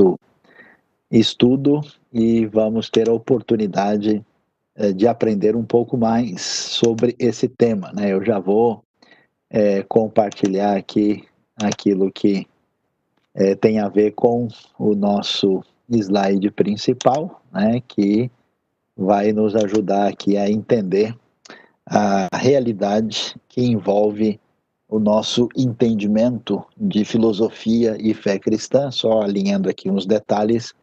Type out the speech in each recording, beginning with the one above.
nosso estudo e vamos ter a oportunidade é, de aprender um pouco mais sobre esse tema. Né? Eu já vou é, compartilhar aqui aquilo que é, tem a ver com o nosso slide principal, né, que vai nos ajudar aqui a entender a realidade que envolve o nosso entendimento de filosofia e fé cristã, só alinhando aqui uns detalhes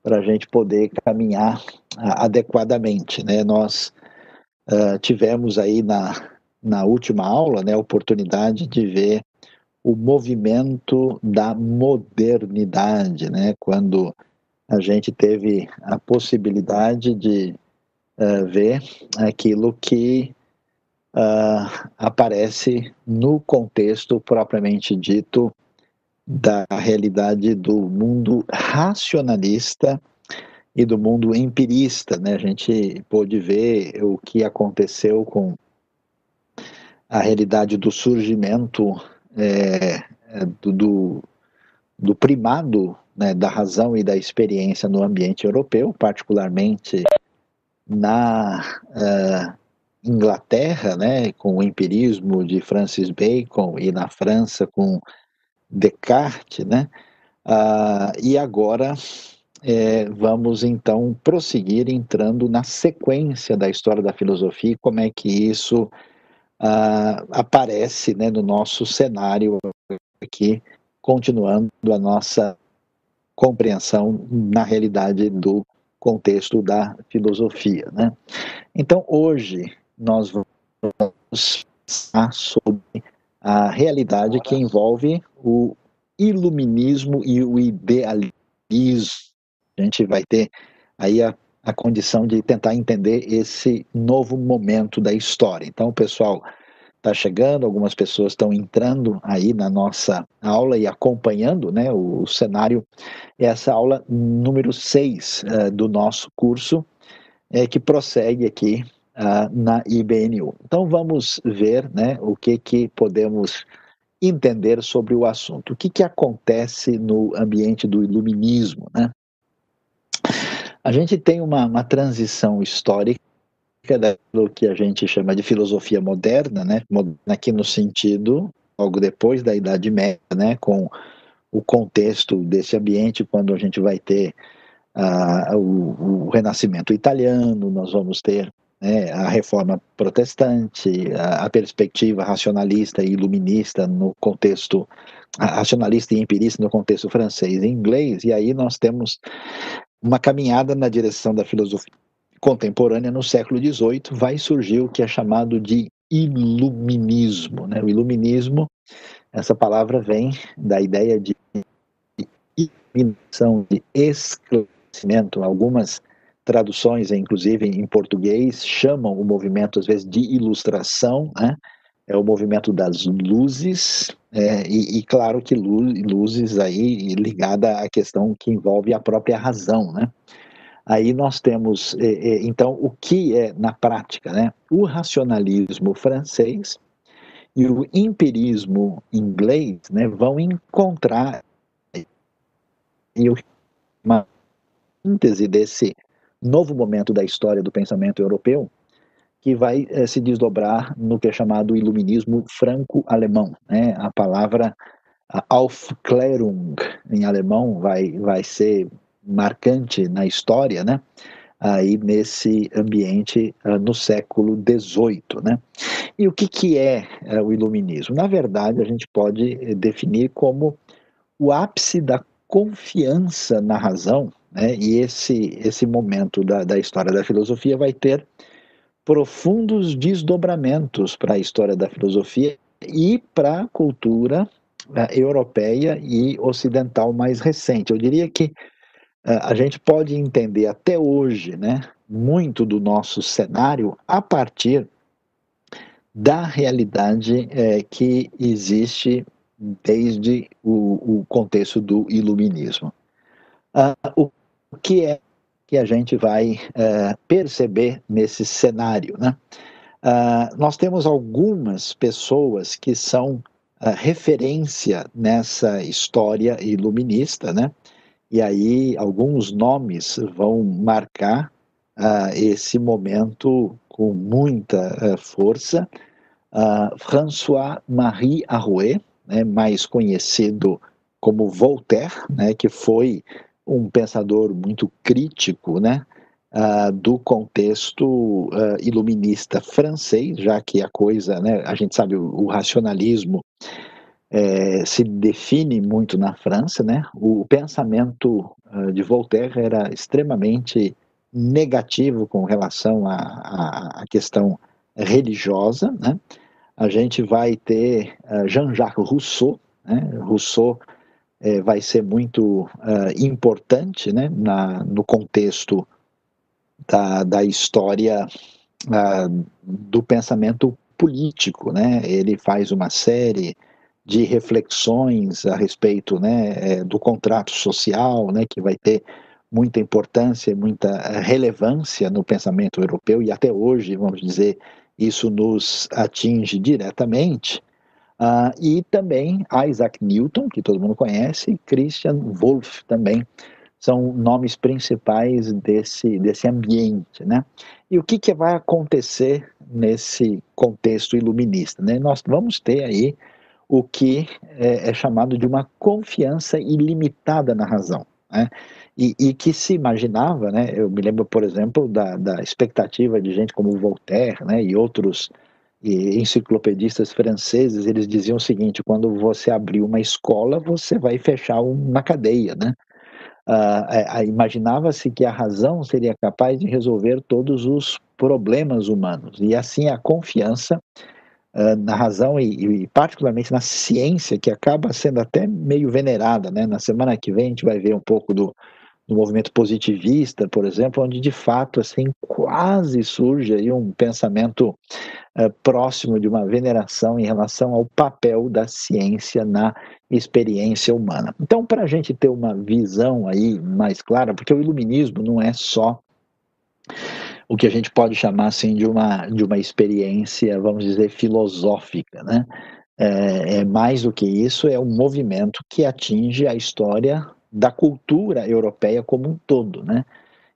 para a gente poder caminhar adequadamente. Né? Nós uh, tivemos aí na, na última aula né, a oportunidade de ver o movimento da modernidade, né? quando a gente teve a possibilidade de uh, ver aquilo que uh, aparece no contexto propriamente dito da realidade do mundo racionalista e do mundo empirista. Né? A gente pôde ver o que aconteceu com a realidade do surgimento é, do, do, do, primado né, da razão e da experiência no ambiente europeu, particularmente na uh, Inglaterra, né, com o empirismo de Francis Bacon, e na França com Descartes, né? Ah, e agora é, vamos então prosseguir entrando na sequência da história da filosofia e como é que isso ah, aparece né, no nosso cenário aqui, continuando a nossa compreensão na realidade do contexto da filosofia. Né? Então, hoje, nós vamos falar sobre a realidade que envolve o iluminismo e o idealismo. A gente vai ter aí a, a condição de tentar entender esse novo momento da história. Então, o pessoal está chegando, algumas pessoas estão entrando aí na nossa aula e acompanhando né, o, o cenário. Essa aula número 6 uh, eh, do nosso curso, é, que prossegue aqui uh, na IBNU. Então vamos ver né, o que, que podemos entender sobre o assunto. O que, que acontece no ambiente do iluminismo? Né? A gente tem uma, uma transição histórica daquilo que a gente chama de filosofia moderna, né? aqui no sentido, logo depois da Idade Média, né? com o contexto desse ambiente, quando a gente vai ter uh, o, o Renascimento italiano, nós vamos ter né, a reforma protestante, a, a, perspectiva racionalista e iluminista no contexto racionalista e empirista no contexto francês e inglês, e aí nós temos uma caminhada na direção da filosofia contemporânea no século XVIII, vai surgir o que é chamado de iluminismo. Né? O iluminismo, essa palavra vem da ideia de iluminação, de esclarecimento, algumas traduções, inclusive em português, chamam o movimento, às vezes, de ilustração, né? é o movimento das luzes, é, e, e, claro que luzes aí ligada à questão que envolve a própria razão, né? Aí nós temos, é, é, então, o que é na prática, né? O racionalismo francês e o empirismo inglês, né, vão encontrar uma síntese desse novo momento da história do pensamento europeu que vai eh, se desdobrar no que é chamado iluminismo franco-alemão. Né? A palavra Aufklärung em alemão vai, vai ser marcante na história, né? aí nesse ambiente uh, no século XVIII. Né? E o que, que é uh, o iluminismo? Na verdade, a gente pode eh, definir como o ápice da confiança na razão né? E esse, esse momento da, da história da filosofia vai ter profundos desdobramentos para a história da filosofia e para a cultura uh, europeia e ocidental mais recente. Eu diria que uh, a gente pode entender até hoje né, muito do nosso cenário a partir da realidade uh, que existe desde o, o contexto do iluminismo. Uh, o que é que a gente vai é, perceber nesse cenário. Né? Uh, nós temos algumas pessoas que são uh, referência nessa história iluminista, né? e aí alguns nomes vão marcar uh, esse momento com muita uh, força. François-Marie Arouet, né, mais conhecido como Voltaire, né, que foi um pensador muito crítico né, uh, do contexto uh, iluminista francês, já que a coisa, né, a gente sabe, o, o racionalismo é, se define muito na França, né? O pensamento uh, de Voltaire era extremamente negativo com relação à questão religiosa, né? A gente vai ter Jean-Jacques Rousseau, né? Rousseau é, vai ser muito uh, importante né, na, no contexto da, da história uh, do pensamento político. Né? Ele faz uma série de reflexões a respeito né, é, do contrato social, né, que vai ter muita importância, muita relevância no pensamento europeu, e até hoje, vamos dizer, isso nos atinge diretamente. Uh, e também Isaac Newton, que todo mundo conhece, e Christian Wolff também são nomes principais desse, desse ambiente, né? E o que, que vai acontecer nesse contexto iluminista, né? Nós vamos ter aí o que é, é chamado de uma confiança ilimitada na razão, né? E, e, que se imaginava, né? Eu me lembro, por exemplo, da, da expectativa de gente como Voltaire, né? E outros e enciclopedistas franceses, eles diziam o seguinte, quando você abrir uma escola, você vai fechar uma cadeia, né? Uh, Imaginava-se que a razão seria capaz de resolver todos os problemas humanos, e assim a confiança uh, na razão e, e, particularmente na ciência, que acaba sendo até meio venerada, né? Na semana que vem a gente vai ver um pouco do, do movimento positivista, por exemplo, onde de fato assim quase surge aí um pensamento uh, próximo de uma veneração em relação ao papel da ciência na experiência humana. Então, para a gente ter uma visão aí mais clara, porque o iluminismo não é só o que a gente pode chamar assim de uma de uma experiência, vamos dizer, filosófica, né? É, é mais do que isso, é um movimento que atinge a história da cultura europeia como um todo, né?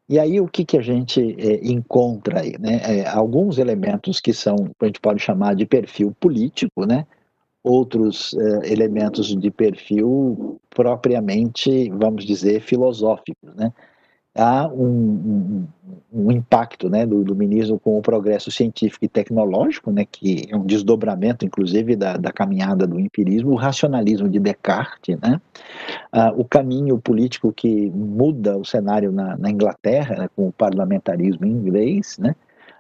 E aí o que, que a gente é, encontra aí, né? É, alguns elementos que são, a gente pode chamar de perfil político, né? Outros é, elementos de perfil propriamente, vamos dizer, filosóficos, né? Há um, um, um, impacto né, do iluminismo com o progresso científico e tecnológico, né, que é um desdobramento, inclusive, da, da caminhada do empirismo, o racionalismo de Descartes, né, ah, o caminho político que muda o cenário na, na Inglaterra, né, com o parlamentarismo inglês, né,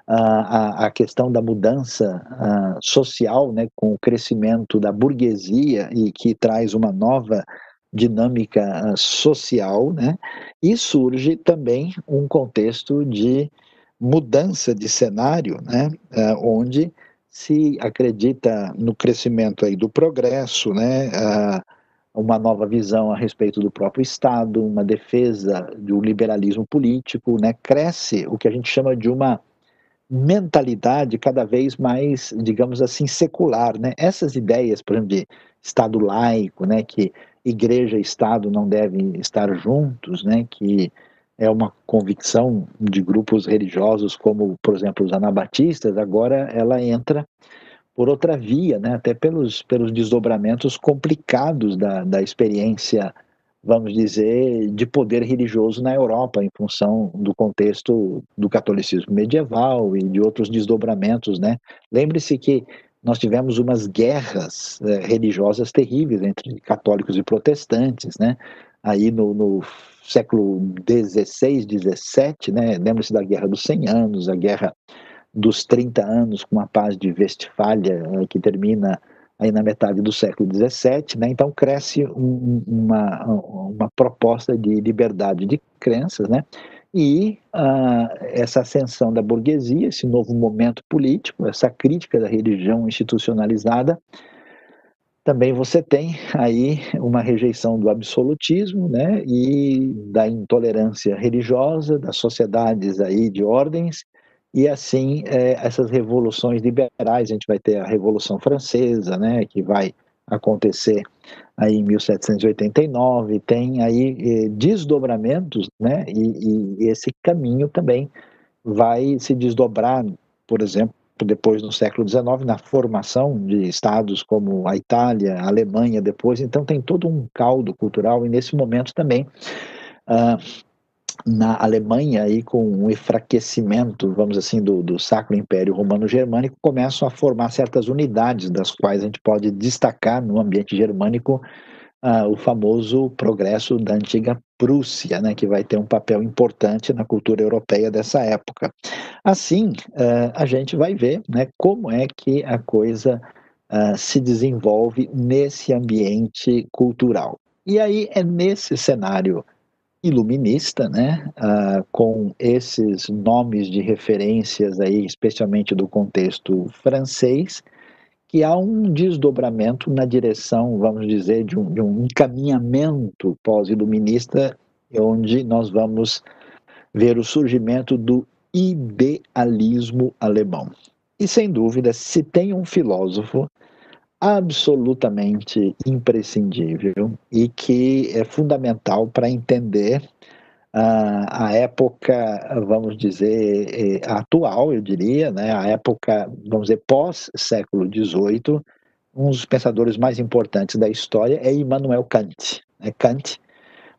a, a, questão da mudança uh, social, né, com o crescimento da burguesia e que traz uma nova dinâmica ah, social, né? E surge também um contexto de mudança de cenário, né? Uh, onde se acredita no crescimento aí do progresso, né? Uh, uma nova visão a respeito do próprio Estado, uma defesa do liberalismo político, né? Cresce o que a gente chama de uma mentalidade cada vez mais, digamos assim, secular, né? Essas ideias, por exemplo, de Estado laico, né? Que igreja e Estado não devem estar juntos, né, que é uma convicção de grupos religiosos como, por exemplo, os anabatistas, agora ela entra por outra via, né, até pelos, pelos desdobramentos complicados da, da experiência, vamos dizer, de poder religioso na Europa, em função do contexto do catolicismo medieval e de outros desdobramentos. Né. Lembre-se que nós tivemos umas guerras é, religiosas terríveis entre católicos e protestantes, né? Aí no, no século XVI, XVII, né? Lembra-se da Guerra dos 100 Anos, a Guerra dos 30 Anos com a Paz de Westfália, é, que termina aí na metade do século XVII, né? Então cresce um, uma, uma proposta de liberdade de crenças, né? E uh, essa ascensão da burguesia, esse novo momento político, essa crítica da religião institucionalizada, também você tem aí uma rejeição do absolutismo, né, e da intolerância religiosa, das sociedades aí de ordens, e assim é, essas revoluções liberais, a gente vai ter a Revolução Francesa, né, que vai acontecer aí em 1789, tem aí eh, desdobramentos, né? E, e, esse caminho também vai se desdobrar, por exemplo, depois no século XIX, na formação de estados como a Itália, a Alemanha depois, então tem todo um caldo cultural e nesse momento também uh, na Alemanha aí com um enfraquecimento, vamos assim, do, do Sacro Império Romano Germânico, começam a formar certas unidades, das quais a gente pode destacar no ambiente germânico uh, o famoso progresso da antiga Prússia, né, que vai ter um papel importante na cultura europeia dessa época. Assim, uh, a gente vai ver né, como é que a coisa uh, se desenvolve nesse ambiente cultural. E aí é nesse cenário iluminista, né, uh, com esses nomes de referências aí, especialmente do contexto francês, que há um desdobramento na direção, vamos dizer, de um, de um encaminhamento pós-iluminista, onde nós vamos ver o surgimento do idealismo alemão. E sem dúvida, se tem um filósofo absolutamente imprescindível e que é fundamental para entender uh, a época, vamos dizer, eh, atual, eu diria, né, a época, vamos dizer, pós-século XVIII, um dos pensadores mais importantes da história é Immanuel Kant. Né? Kant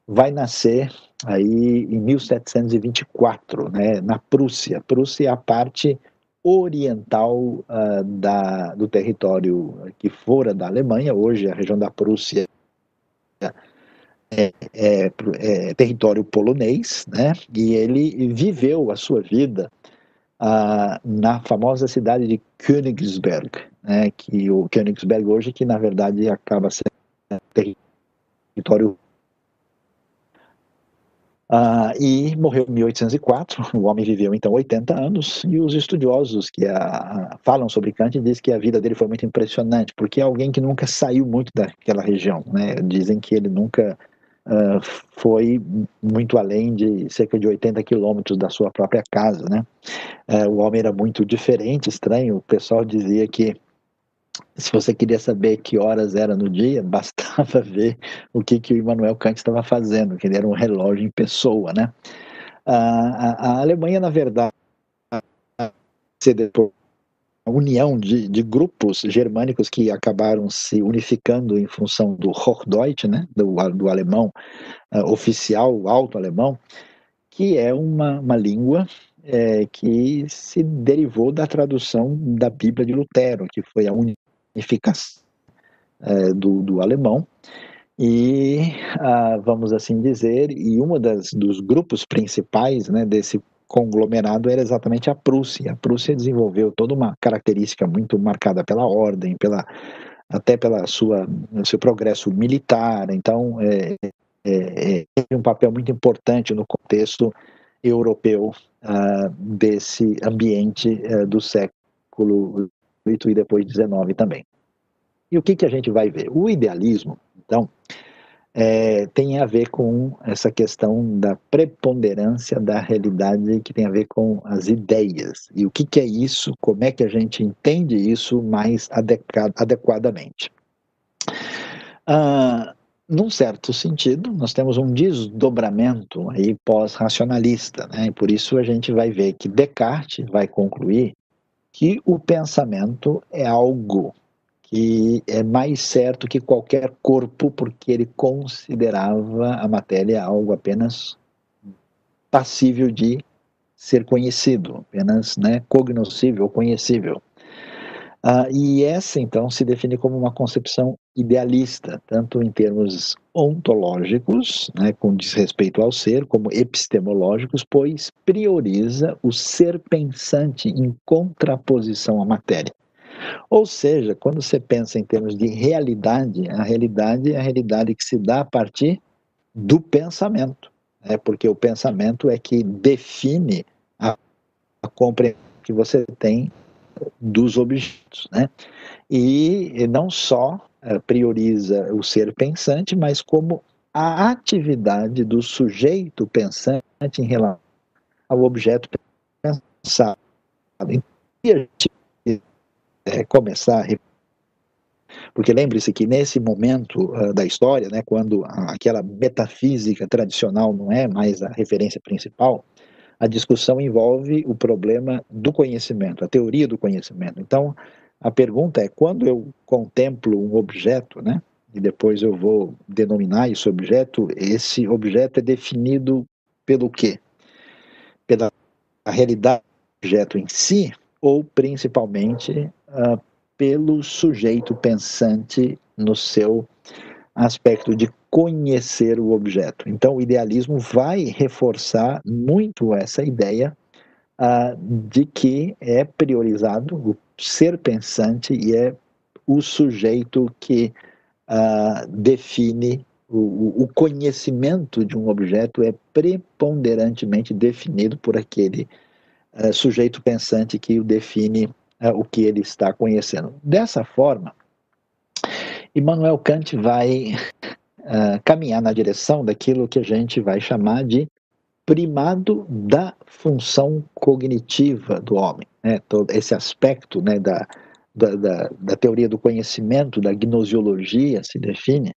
vai nascer aí em 1724, né, na Prússia. Prússia é a parte oriental uh, da, do território que fora da Alemanha, hoje a região da Prússia é, é, é, território polonês, né? E ele viveu a sua vida uh, na famosa cidade de Königsberg, né? Que o Königsberg hoje que na verdade acaba sendo território Uh, e morreu em 1804. O homem viveu então 80 anos e os estudiosos que a, falam sobre Kant dizem que a vida dele foi muito impressionante, porque é alguém que nunca saiu muito daquela região. Né? Dizem que ele nunca uh, foi muito além de cerca de 80 quilômetros da sua própria casa. Né? Uh, o homem era muito diferente, estranho. O pessoal dizia que se você queria saber que horas era no dia, bastava ver o que, que o Immanuel Kant estava fazendo, que ele era um relógio em pessoa, né? A, a, a Alemanha, na verdade, a união de, de, grupos germânicos que acabaram se unificando em função do Hochdeutsch, né, do, do alemão uh, oficial, alto alemão, que é uma, uma língua é, que se derivou da tradução da Bíblia de Lutero, que foi a unificação é, do, do alemão, e ah, vamos assim dizer, e uma das dos grupos principais né, desse conglomerado era exatamente a Prússia. A Prússia desenvolveu toda uma característica muito marcada pela ordem, pela até pela sua seu progresso militar. Então, é, é, é um papel muito importante no contexto europeu uh, desse ambiente uh, do século XVIII e depois XIX também. E o que, que a gente vai ver? O idealismo, então, é, tem a ver com essa questão da preponderância da realidade que tem a ver com as ideias. E o que, que é isso? Como é que a gente entende isso mais adequadamente? Ah, num certo sentido, nós temos um desdobramento aí pós-racionalista, né? E por isso a gente vai ver que Descartes vai concluir que o pensamento é algo que é mais certo que qualquer corpo, porque ele considerava a matéria algo apenas passível de ser conhecido, apenas né, cognoscível, conhecível. Ah, e essa, então, se define como uma concepção idealista, tanto em termos ontológicos, né, com desrespeito ao ser, como epistemológicos, pois prioriza o ser pensante em contraposição à matéria. Ou seja, quando você pensa em termos de realidade, a realidade é a realidade que se dá a partir do pensamento, né? porque o pensamento é que define a, a compreensão que você tem dos objetos. Né? E não só uh, prioriza o ser pensante, mas como a atividade do sujeito pensante em relação ao objeto pensado. E a é, começar Porque lembre-se que nesse momento uh, da história, né, quando aquela metafísica tradicional não é mais a referência principal, a discussão envolve o problema do conhecimento, a teoria do conhecimento. Então, a pergunta é: quando eu contemplo um objeto, né, e depois eu vou denominar esse objeto, esse objeto é definido pelo quê? Pela realidade do objeto em si, ou principalmente uh, pelo sujeito pensante no seu aspecto de conhecer o objeto. Então, o idealismo vai reforçar muito essa ideia uh, de que é priorizado o ser pensante e é o sujeito que uh, define o, o, conhecimento de um objeto é preponderantemente definido por aquele uh, sujeito pensante que o define o que ele está conhecendo. Dessa forma, Immanuel Kant vai caminhar na direção daquilo que a gente vai chamar de primado da função cognitiva do homem, né? todo esse aspecto né, da, da, da, da teoria do conhecimento, da gnosiologia, se define.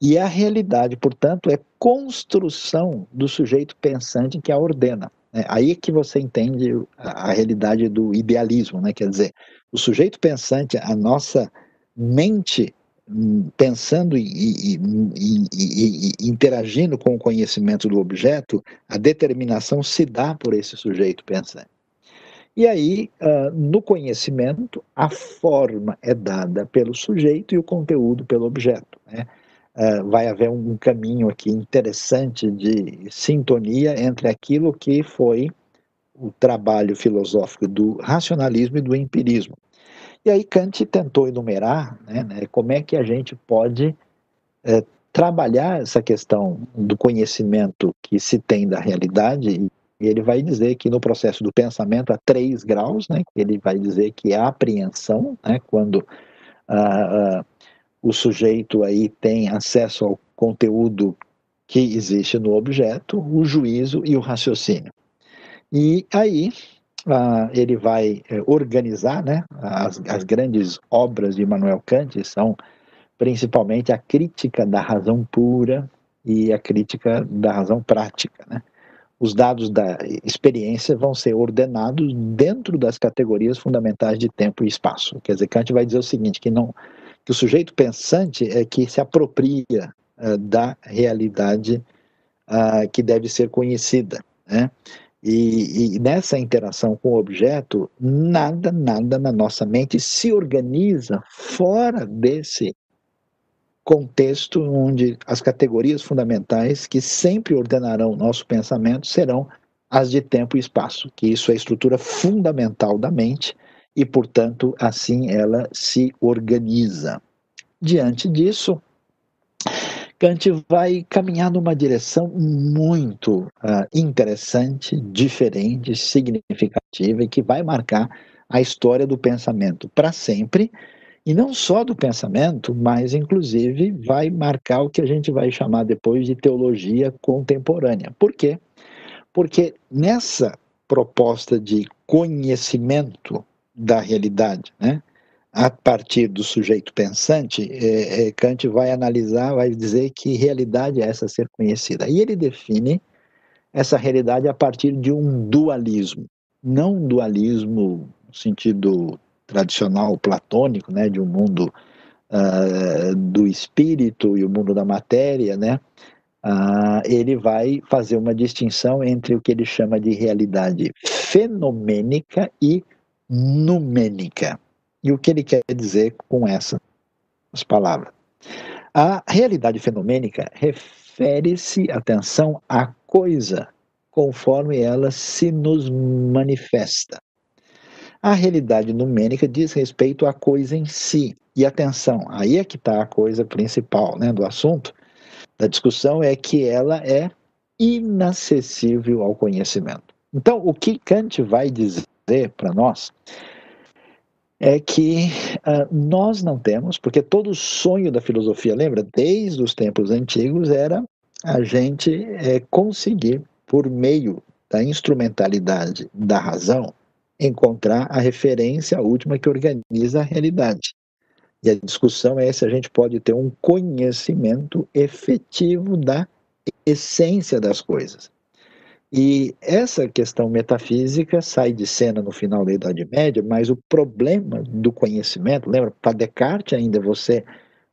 E a realidade, portanto, é construção do sujeito pensante que a ordena. Né? Aí é que você entende a, realidade do idealismo, né? quer dizer, o sujeito pensante, a nossa mente pensando e, e, e, e, interagindo com o conhecimento do objeto, a determinação se dá por esse sujeito pensante. E aí, uh, no conhecimento, a forma é dada pelo sujeito e o conteúdo pelo objeto. Né? Uh, vai haver um caminho aqui interessante de sintonia entre aquilo que foi o trabalho filosófico do racionalismo e do empirismo. E aí Kant tentou enumerar né, né, como é que a gente pode é, trabalhar essa questão do conhecimento que se tem da realidade e ele vai dizer que no processo do pensamento há três graus, né? Ele vai dizer que a apreensão, né? Quando ah, ah, o sujeito aí tem acesso ao conteúdo que existe no objeto, o juízo e o raciocínio. E aí ah, ele vai eh, organizar, né? As, as grandes obras de Immanuel Kant são principalmente a crítica da razão pura e a crítica da razão prática, né? os dados da experiência vão ser ordenados dentro das categorias fundamentais de tempo e espaço. Quer dizer, Kant vai dizer o seguinte, que não que o sujeito pensante é que se apropria uh, da realidade uh, que deve ser conhecida, né? E, e, nessa interação com o objeto, nada, nada na nossa mente se organiza fora desse contexto onde as categorias fundamentais que sempre ordenarão o nosso pensamento serão as de tempo e espaço, que isso é a estrutura fundamental da mente e, portanto, assim ela se organiza. Diante disso, Kant vai caminhar numa direção muito uh, interessante, diferente, significativa e que vai marcar a história do pensamento para sempre e não só do pensamento, mas inclusive vai marcar o que a gente vai chamar depois de teologia contemporânea. Por quê? Porque nessa proposta de conhecimento da realidade, né, a partir do sujeito pensante, é, é, Kant vai analisar, vai dizer que realidade é essa ser conhecida. E ele define essa realidade a partir de um dualismo, não um dualismo no sentido tradicional platônico, né, de um mundo uh, do espírito e o mundo da matéria, né, uh, ele vai fazer uma distinção entre o que ele chama de realidade fenomênica e numênica. E o que ele quer dizer com essas palavras? A realidade fenomênica refere-se, atenção, à coisa conforme ela se nos manifesta. A realidade numérica diz respeito à coisa em si. E atenção, aí é que está a coisa principal né, do assunto, da discussão, é que ela é inacessível ao conhecimento. Então, o que Kant vai dizer para nós é que uh, nós não temos, porque todo o sonho da filosofia, lembra, desde os tempos antigos, era a gente é, conseguir, por meio da instrumentalidade da razão, encontrar a referência última que organiza a realidade. E a discussão é se a gente pode ter um conhecimento efetivo da essência das coisas. E essa questão metafísica sai de cena no final da Idade Média, mas o problema do conhecimento, lembra, para Descartes ainda você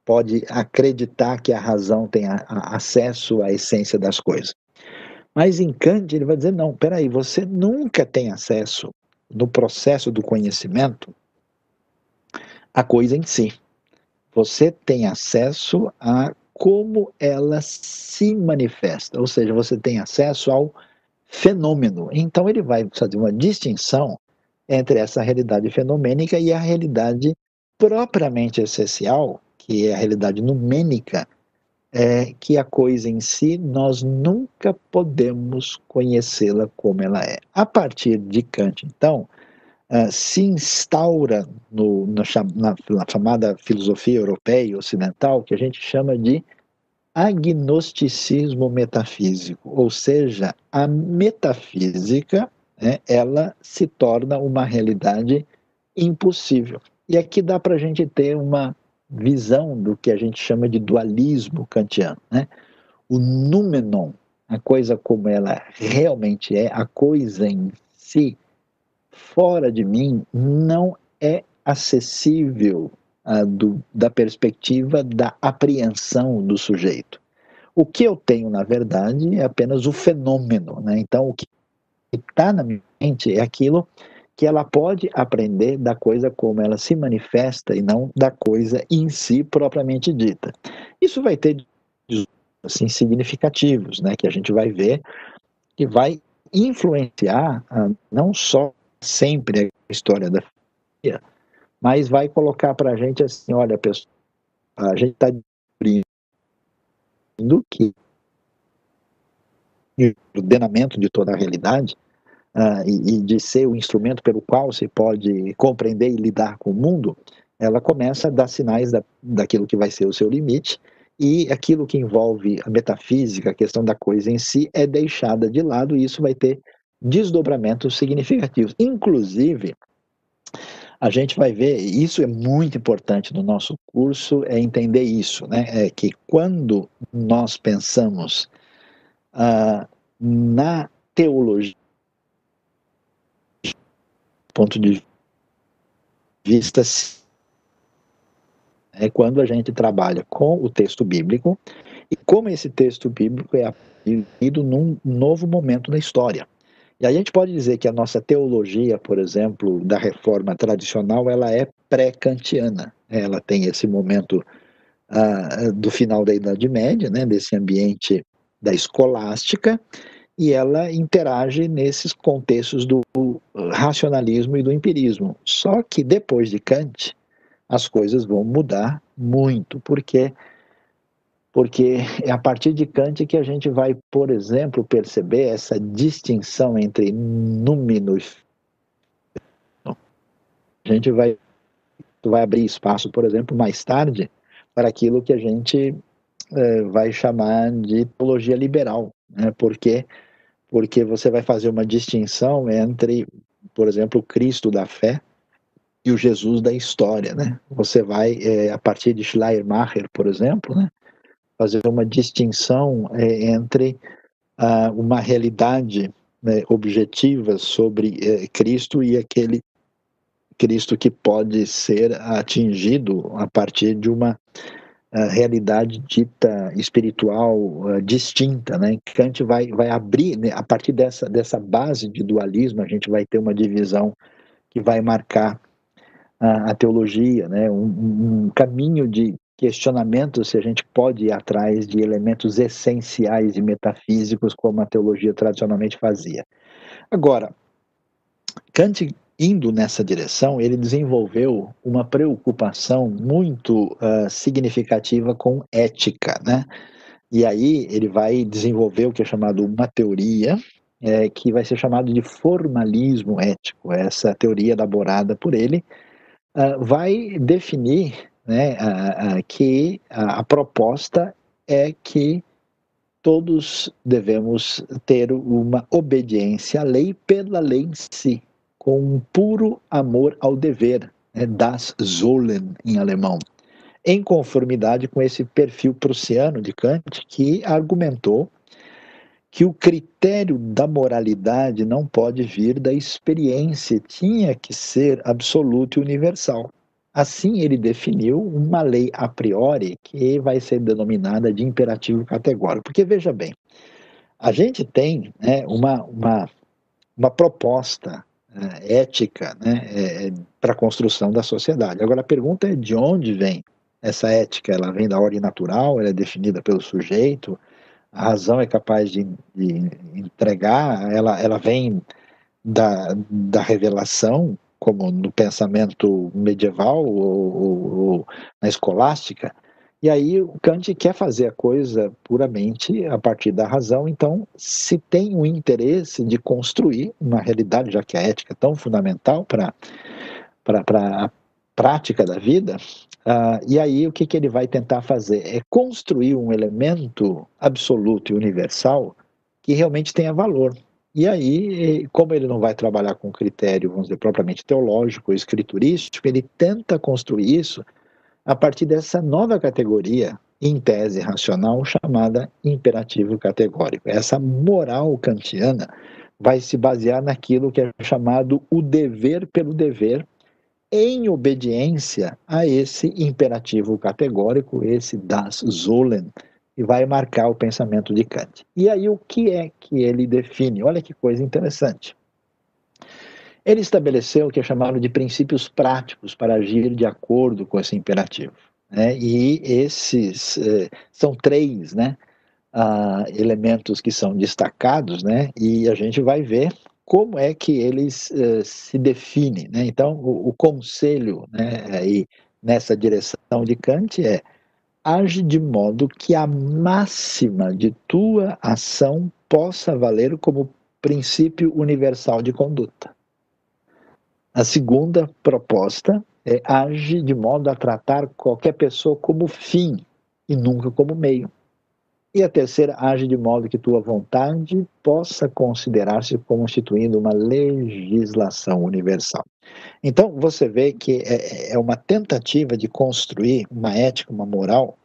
pode acreditar que a razão tem acesso à essência das coisas. Mas em Kant ele vai dizer, não, peraí, você nunca tem acesso no processo do conhecimento à coisa em si. Você tem acesso a como ela se manifesta, ou seja, você tem acesso ao fenômeno. Então ele vai fazer uma distinção entre essa realidade fenomênica e a realidade propriamente essencial, que é a realidade numênica, é que a coisa em si nós nunca podemos conhecê-la como ela é. A partir de Kant, então, uh, se instaura no, na, na, na filosofia europeia ocidental, que a gente chama de agnosticismo metafísico, ou seja, a metafísica né, ela se torna uma realidade impossível. E aqui dá para a gente ter uma visão do que a gente chama de dualismo kantiano. Né? O númenon, a coisa como ela realmente é, a coisa em si, fora de mim, não é acessível ah, do, da perspectiva da apreensão do sujeito. O que eu tenho, na verdade, é apenas o fenômeno. Né? Então, o que está na minha mente é aquilo que ela pode aprender da coisa como ela se manifesta e não da coisa em si propriamente dita. Isso vai ter assim significativos, né, que a gente vai ver que vai influenciar ah, não só sempre a história da filosofia, mas vai colocar para a gente assim, olha, pessoal, a gente está descobrindo que o ordenamento de toda a realidade uh, e, e, de ser o instrumento pelo qual se pode compreender e lidar com o mundo, ela começa a dar sinais da, daquilo que vai ser o seu limite e aquilo que envolve a metafísica, a questão da coisa em si, é deixada de lado e isso vai ter desdobramentos significativos. Inclusive, a gente vai ver, isso é muito importante no nosso curso, é entender isso, né? É que quando nós pensamos ah, na teologia, ponto de vista, é quando a gente trabalha com o texto bíblico e como esse texto bíblico é aprendido num novo momento da história. E a gente pode dizer que a nossa teologia, por exemplo, da reforma tradicional, ela é pré-kantiana. Ela tem esse momento uh, do final da Idade Média, né, desse ambiente da escolástica, e ela interage nesses contextos do racionalismo e do empirismo. Só que depois de Kant, as coisas vão mudar muito, porque porque é a partir de Kant que a gente vai, por exemplo, perceber essa distinção entre número e a gente vai vai abrir espaço, por exemplo, mais tarde para aquilo que a gente é, vai chamar de teologia liberal, né? porque porque você vai fazer uma distinção entre, por exemplo, o Cristo da fé e o Jesus da história, né? Você vai é, a partir de Schleiermacher, por exemplo, né? Fazer uma distinção é, entre ah, uma realidade né, objetiva sobre é, Cristo e aquele Cristo que pode ser atingido a partir de uma uh, realidade dita espiritual uh, distinta, né? Kant vai, vai abrir, né, a partir dessa, dessa base de dualismo, a gente vai ter uma divisão que vai marcar uh, a teologia, né? Um, um, caminho de questionamento se a gente pode ir atrás de elementos essenciais e metafísicos como a teologia tradicionalmente fazia. Agora, Kant indo nessa direção, ele desenvolveu uma preocupação muito uh, significativa com ética, né? E aí ele vai desenvolver o que é chamado uma teoria, é, que vai ser chamado de formalismo ético. Essa teoria elaborada por ele uh, vai definir né, que a, a proposta é que todos devemos ter uma obediência à lei pela lei em si, com um puro amor ao dever, né, das Zollen em alemão. em conformidade com esse perfil prussiano de Kant, que argumentou que o critério da moralidade não pode vir da experiência, tinha que ser absoluto e universal. Assim, ele definiu uma lei a priori que vai ser denominada de imperativo categórico. Porque, veja bem, a gente tem né, uma, uma, uma proposta é, ética né, é, para a construção da sociedade. Agora, a pergunta é de onde vem essa ética? Ela vem da ordem natural? Ela é definida pelo sujeito? a razão é capaz de, de entregar, ela, ela vem da, da revelação, como no pensamento medieval ou, ou, ou, na escolástica, e aí o Kant quer fazer a coisa puramente a partir da razão, então se tem o interesse de construir uma realidade, já que a ética é tão fundamental para a prática da vida, Uh, e aí o que, que ele vai tentar fazer? É construir um elemento absoluto e universal que realmente tenha valor. E aí, como ele não vai trabalhar com critério, vamos dizer, propriamente teológico, escriturístico, ele tenta construir isso a partir dessa nova categoria, em tese racional, chamada imperativo categórico. Essa moral kantiana vai se basear naquilo que é chamado o dever pelo dever, em obediência a esse imperativo categórico, esse das Sollen, que vai marcar o pensamento de Kant. E aí o que é que ele define? Olha que coisa interessante. Ele estabeleceu o que é chamado de princípios práticos para agir de acordo com esse imperativo. Né? E esses eh, são três né, uh, elementos que são destacados, né? e a gente vai ver como é que eles uh, se definem. Né? Então, o, o conselho né, aí, nessa direção de Kant é age de modo que a máxima de tua ação possa valer como princípio universal de conduta. A segunda proposta é age de modo a tratar qualquer pessoa como fim e nunca como meio. E a terceira, age de modo que tua vontade possa considerar-se constituindo uma legislação universal. Então, você vê que é, é uma tentativa de construir uma ética, uma moral,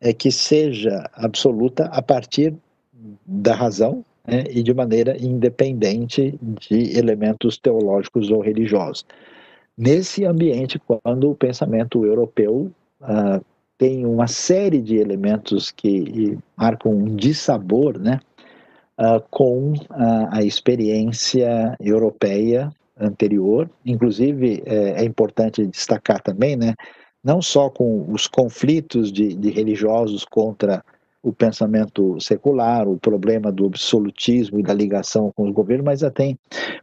é, que seja absoluta a partir da razão né, e de maneira independente de elementos teológicos ou religiosos. Nesse ambiente, quando o pensamento europeu ah, tem uma série de elementos que marcam um dissabor né, uh, com a, a, experiência europeia anterior. Inclusive, é, é, importante destacar também, né, não só com os conflitos de, de religiosos contra o pensamento secular, o problema do absolutismo e da ligação com os governos, mas já tem,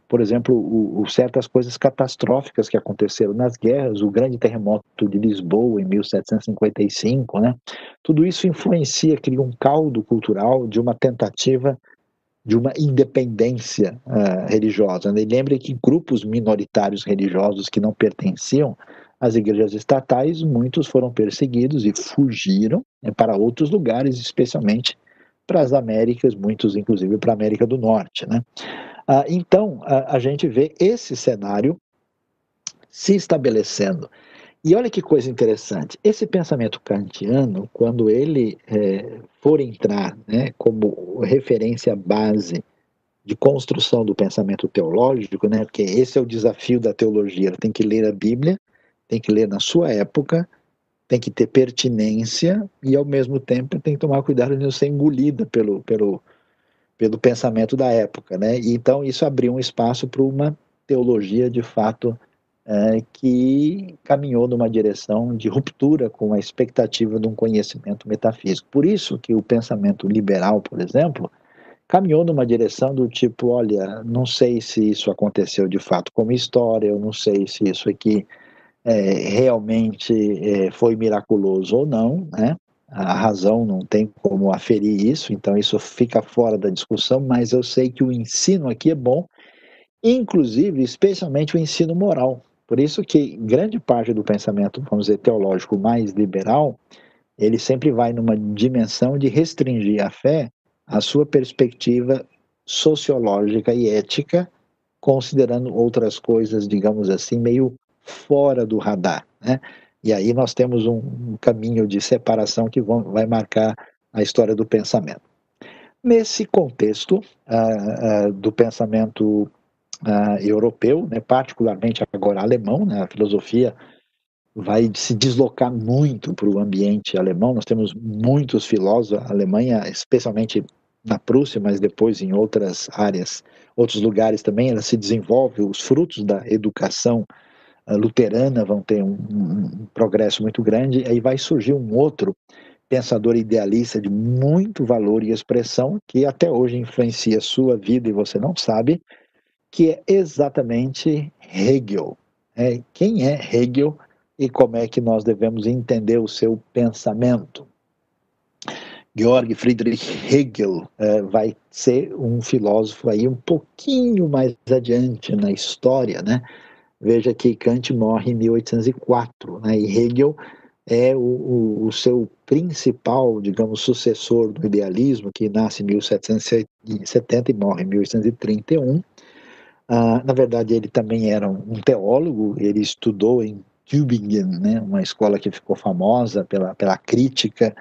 por exemplo, o, o, certas coisas catastróficas que aconteceram nas guerras, o grande terremoto de Lisboa em 1755, né? Tudo isso influencia, cria um caldo cultural de uma tentativa de uma independência uh, religiosa. Né? E lembre que grupos minoritários religiosos que não pertenciam as igrejas estatais, muitos foram perseguidos e fugiram né, para outros lugares, especialmente para as Américas, muitos inclusive para a América do Norte. Né? Ah, então, a, a, gente vê esse cenário se estabelecendo. E olha que coisa interessante, esse pensamento kantiano, quando ele é, for entrar né, como referência base de construção do pensamento teológico, né, porque esse é o desafio da teologia, ela tem que ler a Bíblia tem que ler na sua época, tem que ter pertinência e, ao mesmo tempo, tem que tomar cuidado de não ser engolida pelo, pelo, pelo pensamento da época. Né? E, então, isso abriu um espaço para uma teologia, de fato, é, que caminhou numa direção de ruptura com a expectativa de um conhecimento metafísico. Por isso que o pensamento liberal, por exemplo, caminhou numa direção do tipo, olha, não sei se isso aconteceu de fato como história, eu não sei se isso aqui é, realmente é, foi miraculoso ou não, né? A razão não tem como aferir isso, então isso fica fora da discussão, mas eu sei que o ensino aqui é bom, inclusive, especialmente o ensino moral. Por isso que grande parte do pensamento, vamos dizer, teológico mais liberal, ele sempre vai numa dimensão de restringir a fé à sua perspectiva sociológica e ética, considerando outras coisas, digamos assim, meio fora do radar. Né? E aí nós temos um, um caminho de separação que vão, vai marcar a história do pensamento. Nesse contexto uh, uh, do pensamento uh, europeu, né, particularmente agora alemão, né, a filosofia vai se deslocar muito para o ambiente alemão. Nós temos muitos filósofos, a Alemanha, especialmente na Prússia, mas depois em outras áreas, outros lugares também, ela se desenvolve. Os frutos da educação luterana vão ter um, um progresso muito grande. Aí vai surgir um outro pensador idealista de muito valor e expressão que até hoje influencia sua vida e você não sabe, que é exatamente Hegel. É, quem é Hegel e como é que nós devemos entender o seu pensamento? Georg Friedrich Hegel é, vai ser um filósofo aí um pouquinho mais adiante na história, né? Veja que Kant morre em 1804, né? E Hegel é o, o, o, seu principal, digamos, sucessor do idealismo, que nasce em 1770 e morre em 1831. Ah, na verdade, ele também era um teólogo, ele estudou em Tübingen, né, uma escola que ficou famosa pela, pela crítica,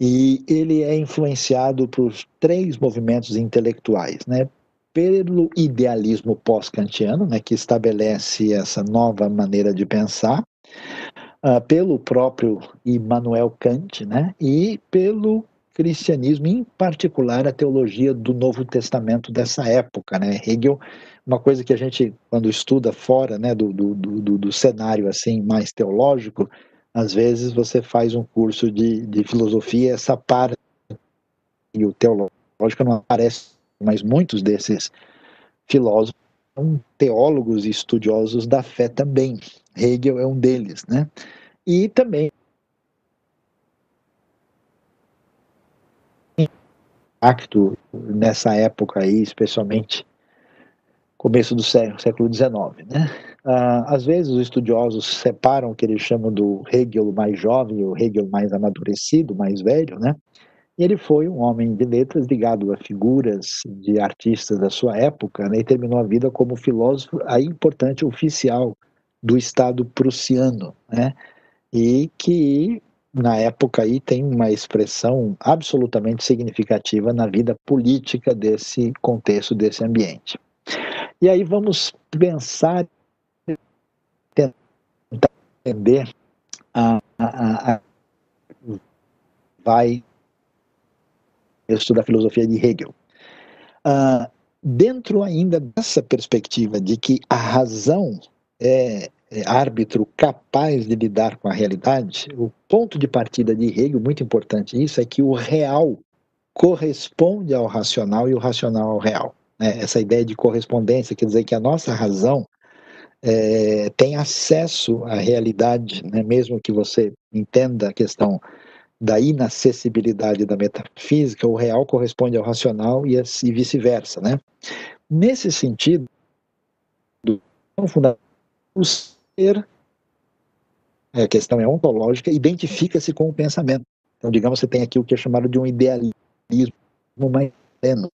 e ele é influenciado por três movimentos intelectuais, né, pelo idealismo pós-kantiano, né, que estabelece essa nova maneira de pensar, uh, pelo próprio Immanuel Kant, né, e pelo cristianismo, em particular a teologia do Novo Testamento dessa época, né? Hegel, uma coisa que a gente quando estuda fora, né, do, do, do, do cenário assim mais teológico, às vezes você faz um curso de, de filosofia, essa parte e o teológico não aparece, mas muitos desses filósofos são teólogos e estudiosos da fé também. Hegel é um deles, né? E também impacto nessa época aí, especialmente começo do século XIX, né? Ah, às vezes os estudiosos separam o que eles chamam do Hegel mais jovem, o Hegel mais amadurecido, mais velho, né? Ele foi um homem de letras ligado a figuras de artistas da sua época, né? E terminou a vida como filósofo aí importante oficial do Estado prussiano, né? E que na época aí tem uma expressão absolutamente significativa na vida política desse contexto, desse ambiente. E aí vamos pensar, tentar entender a, a, a vai da filosofia de Hegel. Uh, dentro ainda dessa perspectiva de que a razão é é, árbitro capaz de lidar com a realidade, o ponto de partida de Hegel, muito importante isso, é que o real corresponde ao racional e o racional ao real. Né? Essa ideia de correspondência quer dizer que a nossa razão é, tem acesso à realidade, né? mesmo que você entenda a questão da inacessibilidade da metafísica, o real corresponde ao racional e, vice-versa. Né? Nesse sentido, fundamental ser, é, a questão é ontológica, identifica-se com o pensamento. Então, digamos, você tem aqui o que é chamado de um idealismo mais pleno.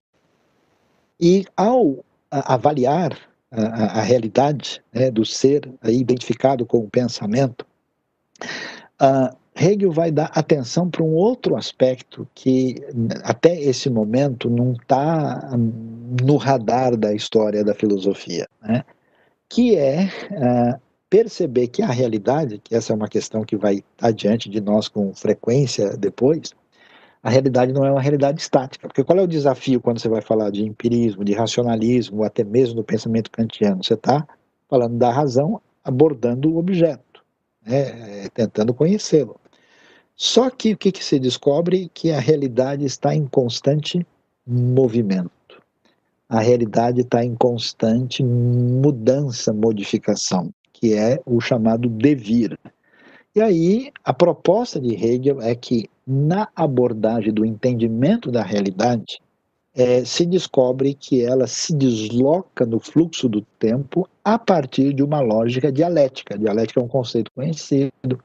E ao avaliar a, a realidade né, do ser identificado com o pensamento, uh, Hegel vai dar atenção para um outro aspecto que até esse momento não está no radar da história da filosofia, né? que é uh, perceber que a realidade, que essa é uma questão que vai adiante de nós com frequência depois, a realidade não é uma realidade estática. Porque qual é o desafio quando você vai falar de empirismo, de racionalismo, até mesmo do pensamento kantiano? Você está falando da razão abordando o objeto, né, tentando conhecê-lo. Só que o que, que se descobre? Que a realidade está em constante movimento. A realidade está em constante mudança, modificação que é o chamado devir. E aí, a proposta de Hegel é que, na abordagem do entendimento da realidade, é, se descobre que ela se desloca no fluxo do tempo a partir de uma lógica dialética. Dialética é um conceito conhecido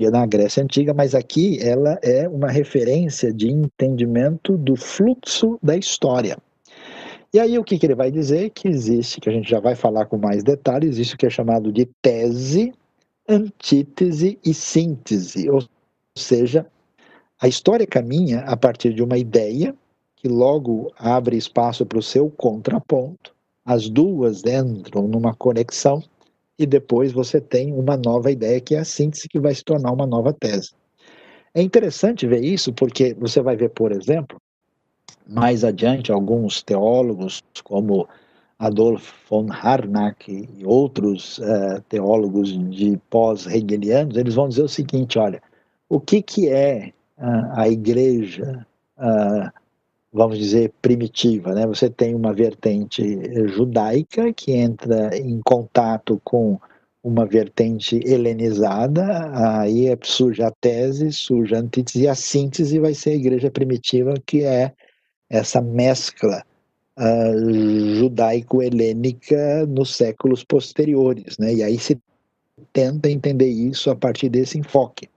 na Grécia Antiga, mas aqui ela é uma referência de entendimento do fluxo da história. E aí o que, que ele vai dizer? Que existe, que a gente já vai falar com mais detalhes, existe o que é chamado de tese antítese e síntese, ou seja, a história caminha a partir de uma ideia que logo abre espaço para o seu contraponto, as duas entram numa conexão e depois você tem uma nova ideia que é a síntese que vai se tornar uma nova tese. É interessante ver isso porque você vai ver, por exemplo, mais adiante alguns teólogos como Adolf von Harnack e outros uh, teólogos de pós-hegelianos, eles vão dizer o seguinte, olha, o que, que é uh, a igreja, uh, vamos dizer, primitiva? Né? Você tem uma vertente judaica que entra em contato com uma vertente helenizada, aí é, surge a tese, surge a antítese, e a síntese vai ser a igreja primitiva, que é essa mescla uh, judaico-helênica nos séculos posteriores, né? E aí se tenta entender isso a partir desse enfoque.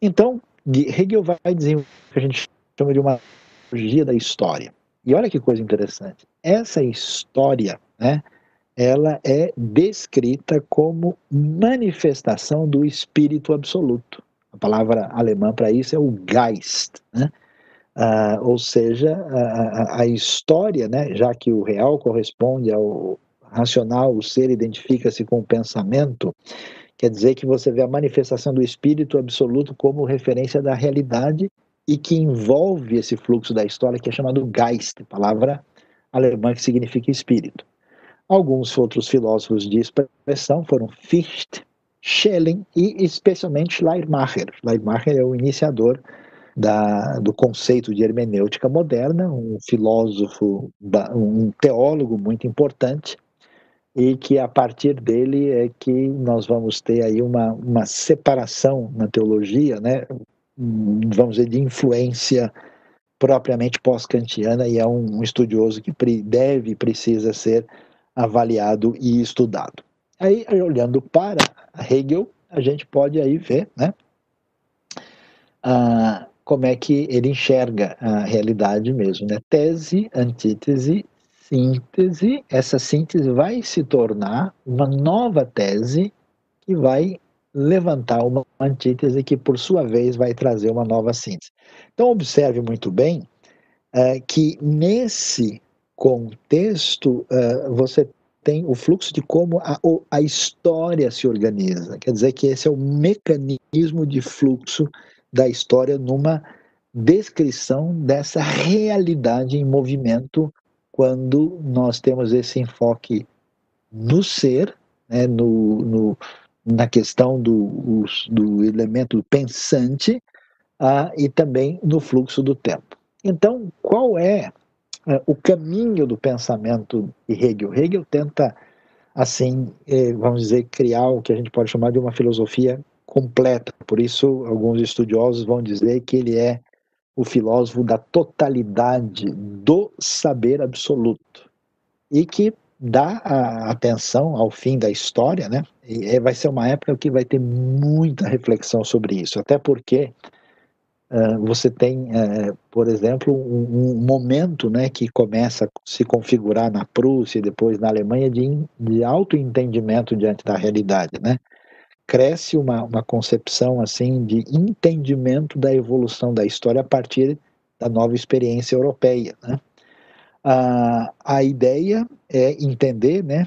Então, Hegel vai desenvolver o que a gente chama de uma teologia da história. E olha que coisa interessante. Essa história, né, ela é descrita como manifestação do espírito absoluto. A palavra alemã para isso é o Geist, né? Ah, ou seja, a, a, história, né, já que o real corresponde ao racional, o ser identifica-se com o pensamento, quer dizer que você vê a manifestação do espírito absoluto como referência da realidade e que envolve esse fluxo da história que é chamado Geist, palavra alemã que significa espírito. Alguns outros filósofos de expressão foram Fichte, Schelling e especialmente Schleiermacher. Schleiermacher é o iniciador da, do conceito de hermenêutica moderna, um filósofo, um teólogo muito importante, e que a partir dele é que nós vamos ter aí uma, uma separação na teologia, né, vamos dizer, de influência propriamente pós-kantiana, e é um, um estudioso que deve e precisa ser avaliado e estudado. Aí, olhando para Hegel, a gente pode aí ver, né, como é que ele enxerga a realidade mesmo, né? Tese, antítese, síntese. Essa síntese vai se tornar uma nova tese que vai levantar uma antítese que, por sua vez, vai trazer uma nova síntese. Então, observe muito bem uh, que nesse contexto uh, você tem o fluxo de como a, a história se organiza. Quer dizer que esse é o mecanismo de fluxo da história numa descrição dessa realidade em movimento quando nós temos esse enfoque no ser, né, no, no, na questão do, do elemento pensante ah, e também no fluxo do tempo. Então, qual é ah, o caminho do pensamento de Hegel? Hegel tenta, assim, eh, vamos dizer, criar o que a gente pode chamar de uma filosofia completa. Por isso, alguns estudiosos vão dizer que ele é o filósofo da totalidade do saber absoluto e que dá atenção ao fim da história, né? E vai ser uma época que vai ter muita reflexão sobre isso, até porque uh, você tem, uh, por exemplo, um, um, momento, né, que começa a se configurar na Prússia e depois na Alemanha de, de autoentendimento diante da realidade, né? cresce uma, uma concepção assim de entendimento da evolução da história a partir da nova experiência europeia. Né? A, a ideia é entender, né?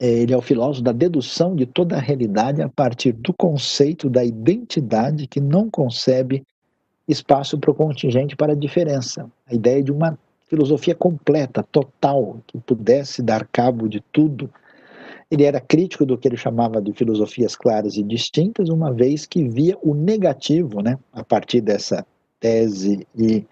É, ele é o filósofo da dedução de toda a realidade a partir do conceito da identidade que não concebe espaço para o contingente para a diferença. A ideia de uma filosofia completa, total, que pudesse dar cabo de tudo ele era crítico do que ele chamava de filosofias claras e distintas, uma vez que via o negativo, né, a partir dessa tese e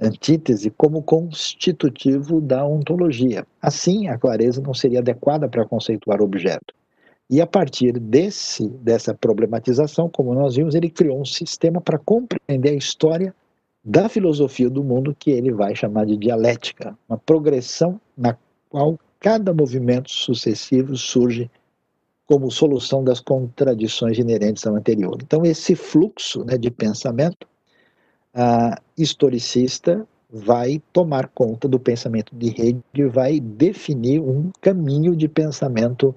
antítese, como constitutivo da ontologia. Assim, a clareza não seria adequada para conceituar o objeto. E a partir desse, dessa problematização, como nós vimos, ele criou um sistema para compreender a história da filosofia do mundo que ele vai chamar de dialética, uma progressão na qual cada movimento sucessivo surge como solução das contradições inerentes ao anterior. Então, esse fluxo né, de pensamento uh, historicista vai tomar conta do pensamento de Hegel e vai definir um caminho de pensamento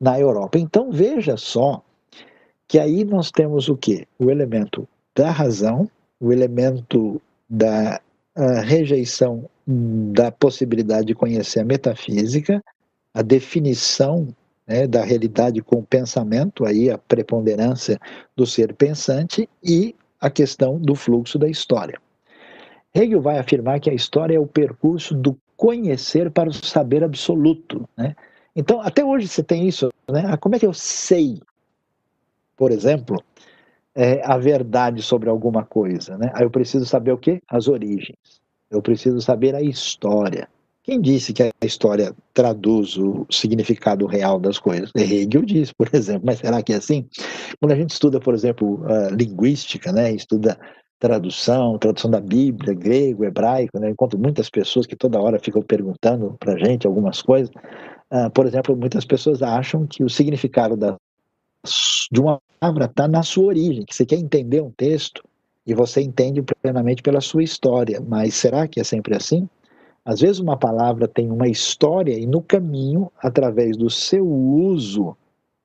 na Europa. Então, veja só que aí nós temos o quê? O elemento da razão, o elemento da rejeição da possibilidade de conhecer a metafísica, a definição né, da realidade com o pensamento, aí a preponderância do ser pensante e a questão do fluxo da história. Hegel vai afirmar que a história é o percurso do conhecer para o saber absoluto. Né? Então, até hoje você tem isso. Né? Ah, como é que eu sei, por exemplo, é, a verdade sobre alguma coisa? Né? Aí eu preciso saber o quê? As origens. Eu preciso saber a história. Quem disse que a história traduz o significado real das coisas? Hegel diz, por exemplo, mas será que é assim? Quando a gente estuda, por exemplo, linguística, né, estuda tradução, tradução da Bíblia, grego, hebraico, né, encontro muitas pessoas que toda hora ficam perguntando para a gente algumas coisas. Uh, por exemplo, muitas pessoas acham que o significado da, de uma palavra está na sua origem, que você quer entender um texto e você entende plenamente pela sua história, mas será que é sempre assim? Às vezes uma palavra tem uma história e no caminho, através do seu uso,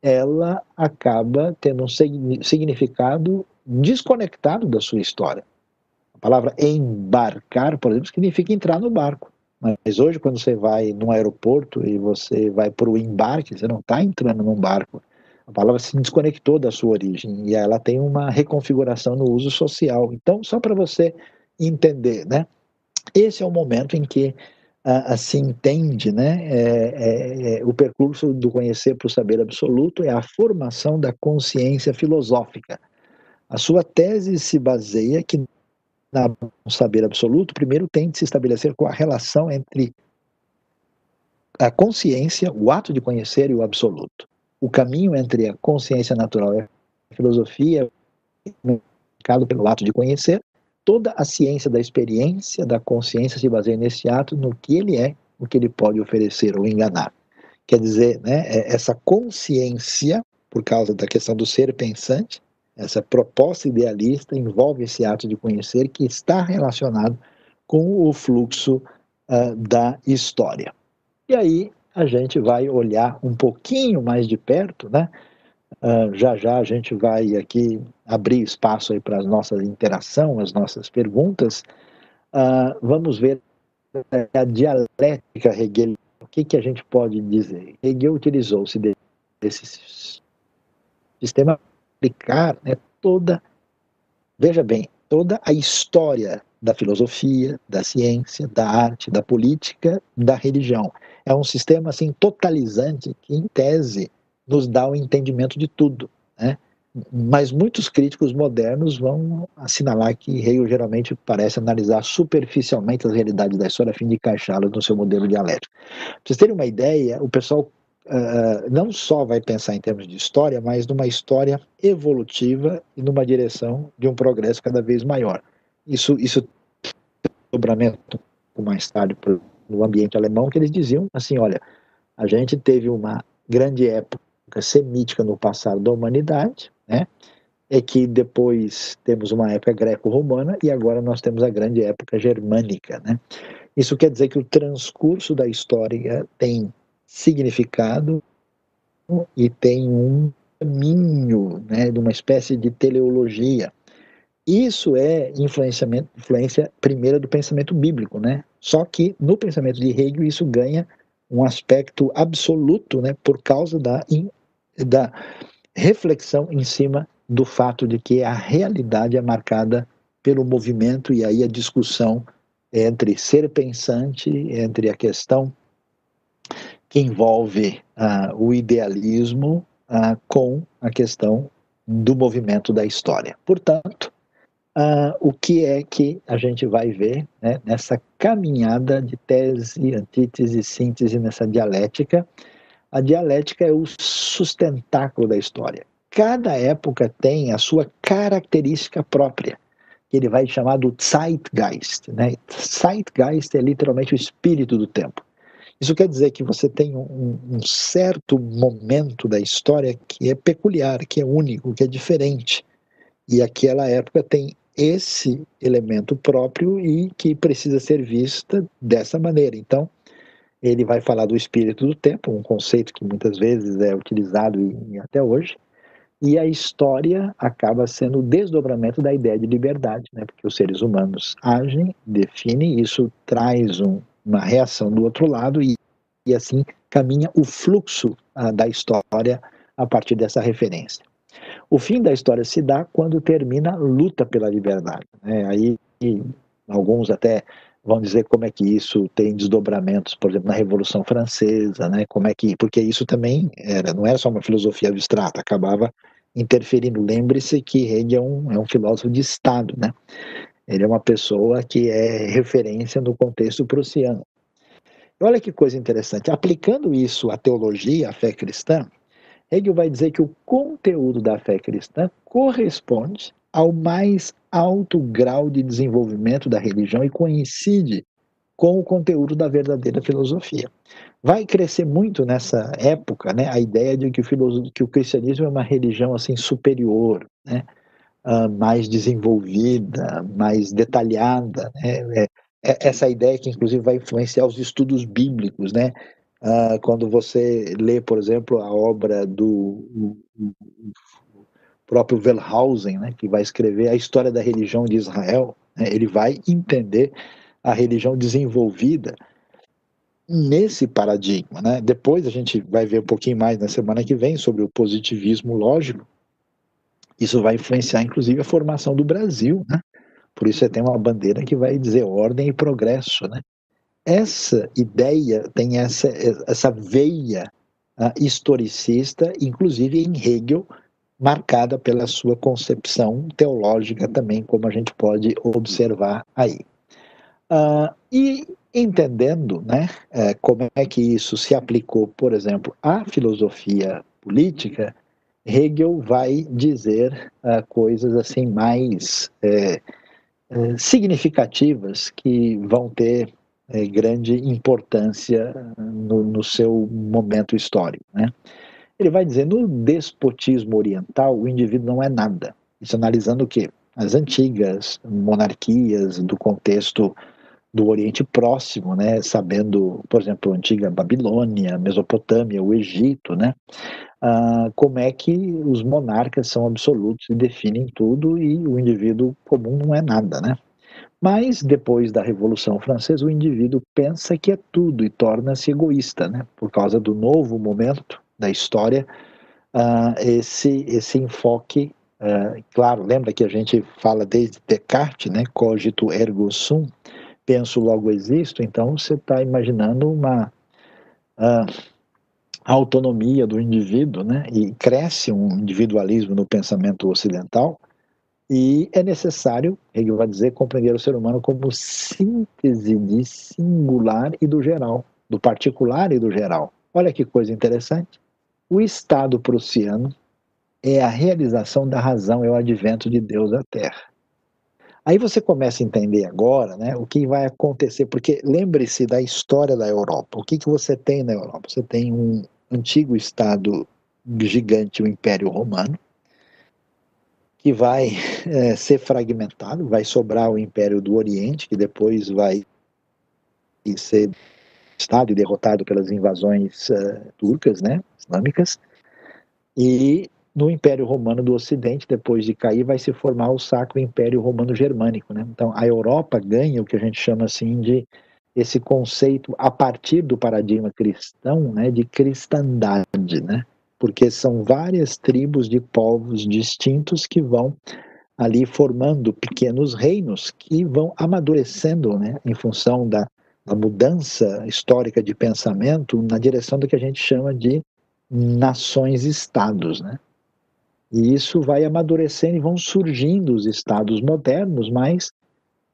ela acaba tendo um significado desconectado da sua história. A palavra embarcar, por exemplo, significa entrar no barco. Mas hoje, quando você vai num aeroporto e você vai para o embarque, você não está entrando num barco. A palavra se desconectou da sua origem e ela tem uma reconfiguração no uso social. Então, só para você entender, né? Esse é o momento em que se entende né, é, é, é, o percurso do conhecer para o saber absoluto é a formação da consciência filosófica. A sua tese se baseia que na saber absoluto, primeiro tem de se estabelecer com a relação entre a consciência, o ato de conhecer e o absoluto. O caminho entre a consciência natural e a filosofia é marcado pelo ato de conhecer, toda a ciência da experiência, da consciência se baseia nesse ato, no que ele é, o que ele pode oferecer ou enganar. Quer dizer, né, é essa consciência, por causa da questão do ser pensante, essa proposta idealista envolve esse ato de conhecer que está relacionado com o fluxo uh, da história. E aí a gente vai olhar um pouquinho mais de perto, né? Uh, já já a gente vai aqui abrir espaço aí para a nossa interação, as nossas perguntas. Uh, vamos ver a dialética hegeliana. O que, que a gente pode dizer? Hegel utilizou-se desse sistema aplicar né, toda, veja bem, toda a história da filosofia, da ciência, da arte, da política, da religião. É um sistema assim totalizante que, em tese, nos dá o entendimento de tudo. Né? Mas muitos críticos modernos vão assinalar que Hegel geralmente parece analisar superficialmente as realidades da história a fim de encaixá-las no seu modelo dialético. Para vocês terem uma ideia, o pessoal uh, não só vai pensar em termos de história, mas numa história evolutiva e numa direção de um progresso cada vez maior. Isso, isso dobramento mais tarde no ambiente alemão, que eles diziam assim, olha, a gente teve uma grande época semítica no passado da humanidade, né? É que depois temos uma época greco-romana e agora nós temos a grande época germânica, né? Isso quer dizer que o transcurso da história tem significado e tem um caminho, né, de uma espécie de teleologia. Isso é influência primeira do pensamento bíblico, né? Só que no pensamento de Hegel isso ganha um aspecto absoluto, né, por causa da da reflexão em cima do fato de que a realidade é marcada pelo movimento e aí a discussão entre ser pensante, entre a questão que envolve uh, o idealismo uh, com a questão do movimento da história. Portanto, uh, o que é que a gente vai ver né, nessa caminhada de tese, antítese, síntese, nessa dialética? A dialética é o sustentáculo da história. Cada época tem a sua característica própria, que ele vai chamar do Zeitgeist. Né? Zeitgeist é literalmente o espírito do tempo. Isso quer dizer que você tem um, um, certo momento da história que é peculiar, que é único, que é diferente. E aquela época tem esse elemento próprio e que precisa ser vista dessa maneira. Então, ele vai falar do espírito do tempo, um conceito que muitas vezes é utilizado e, até hoje, e a história acaba sendo o desdobramento da ideia de liberdade, né? porque os seres humanos agem, definem, isso traz um, uma reação do outro lado e, e assim caminha o fluxo ah, da história a partir dessa referência. O fim da história se dá quando termina a luta pela liberdade. Né? Aí alguns até vão dizer como é que isso tem desdobramentos, por exemplo, na Revolução Francesa, né? Como é que, porque isso também era, não era só uma filosofia abstrata, acabava interferindo. Lembre-se que Hegel é um, é um filósofo de Estado, né? Ele é uma pessoa que é referência no contexto prussiano. Olha que coisa interessante. Aplicando isso à teologia, à fé cristã, Hegel vai dizer que o conteúdo da fé cristã corresponde ao mais alto grau de desenvolvimento da religião e coincide com o conteúdo da verdadeira filosofia. Vai crescer muito nessa época né, a ideia de que o, que o cristianismo é uma religião assim superior, né, uh, mais desenvolvida, mais detalhada. Né, é, é essa ideia que inclusive vai influenciar os estudos bíblicos, né? Uh, quando você lê, por exemplo, a obra do próprio Wellhausen, né, que vai escrever a história da religião de Israel, né, ele vai entender a religião desenvolvida nesse paradigma. Né? Depois a gente vai ver um pouquinho mais na semana que vem sobre o positivismo lógico. Isso vai influenciar, inclusive, a formação do Brasil. Né? Por isso você tem uma bandeira que vai dizer ordem e progresso. Né? Essa ideia tem essa, essa veia uh, historicista, inclusive em Hegel, marcada pela sua concepção teológica também, como a gente pode observar aí. Uh, e entendendo né, é, como é que isso se aplicou, por exemplo, à filosofia política, Hegel vai dizer uh, coisas assim mais é, é, significativas que vão ter é, grande importância no, no, seu momento histórico. Né? Ele vai dizer, no despotismo oriental, o indivíduo não é nada. Isso analisando o quê? As antigas monarquias do contexto do Oriente Próximo, né, sabendo, por exemplo, a antiga Babilônia, Mesopotâmia, o Egito, né, ah, como é que os monarcas são absolutos e definem tudo e o indivíduo comum não é nada, né? Mas depois da Revolução Francesa, o indivíduo pensa que é tudo e torna-se egoísta, né? Por causa do novo momento da história, uh, esse, esse enfoque, uh, claro, lembra que a gente fala desde Descartes, né, cogito ergo sum, penso logo existo, então você está imaginando uma uh, autonomia do indivíduo, né, e cresce um individualismo no pensamento ocidental, e é necessário, ele vai dizer, compreender o ser humano como síntese de singular e do geral, do particular e do geral. Olha que coisa interessante. O Estado prussiano é a realização da razão, é o advento de Deus à Terra. Aí você começa a entender agora né, o que vai acontecer, porque lembre-se da história da Europa. O que, que você tem na Europa? Você tem um antigo Estado gigante, o Império Romano, que vai é, ser fragmentado, vai sobrar o Império do Oriente, que depois vai ser estado e derrotado pelas invasões uh, turcas, né, islâmicas, e no Império Romano do Ocidente, depois de cair, vai se formar o Sacro Império Romano Germânico, né? Então, a Europa ganha o que a gente chama assim de esse conceito a partir do paradigma cristão, né, de cristandade, né? Porque são várias tribos de povos distintos que vão ali formando pequenos reinos que vão amadurecendo, né, em função da a mudança histórica de pensamento na direção do que a gente chama de nações-estados, né? E isso vai amadurecendo e vão surgindo os estados modernos, mas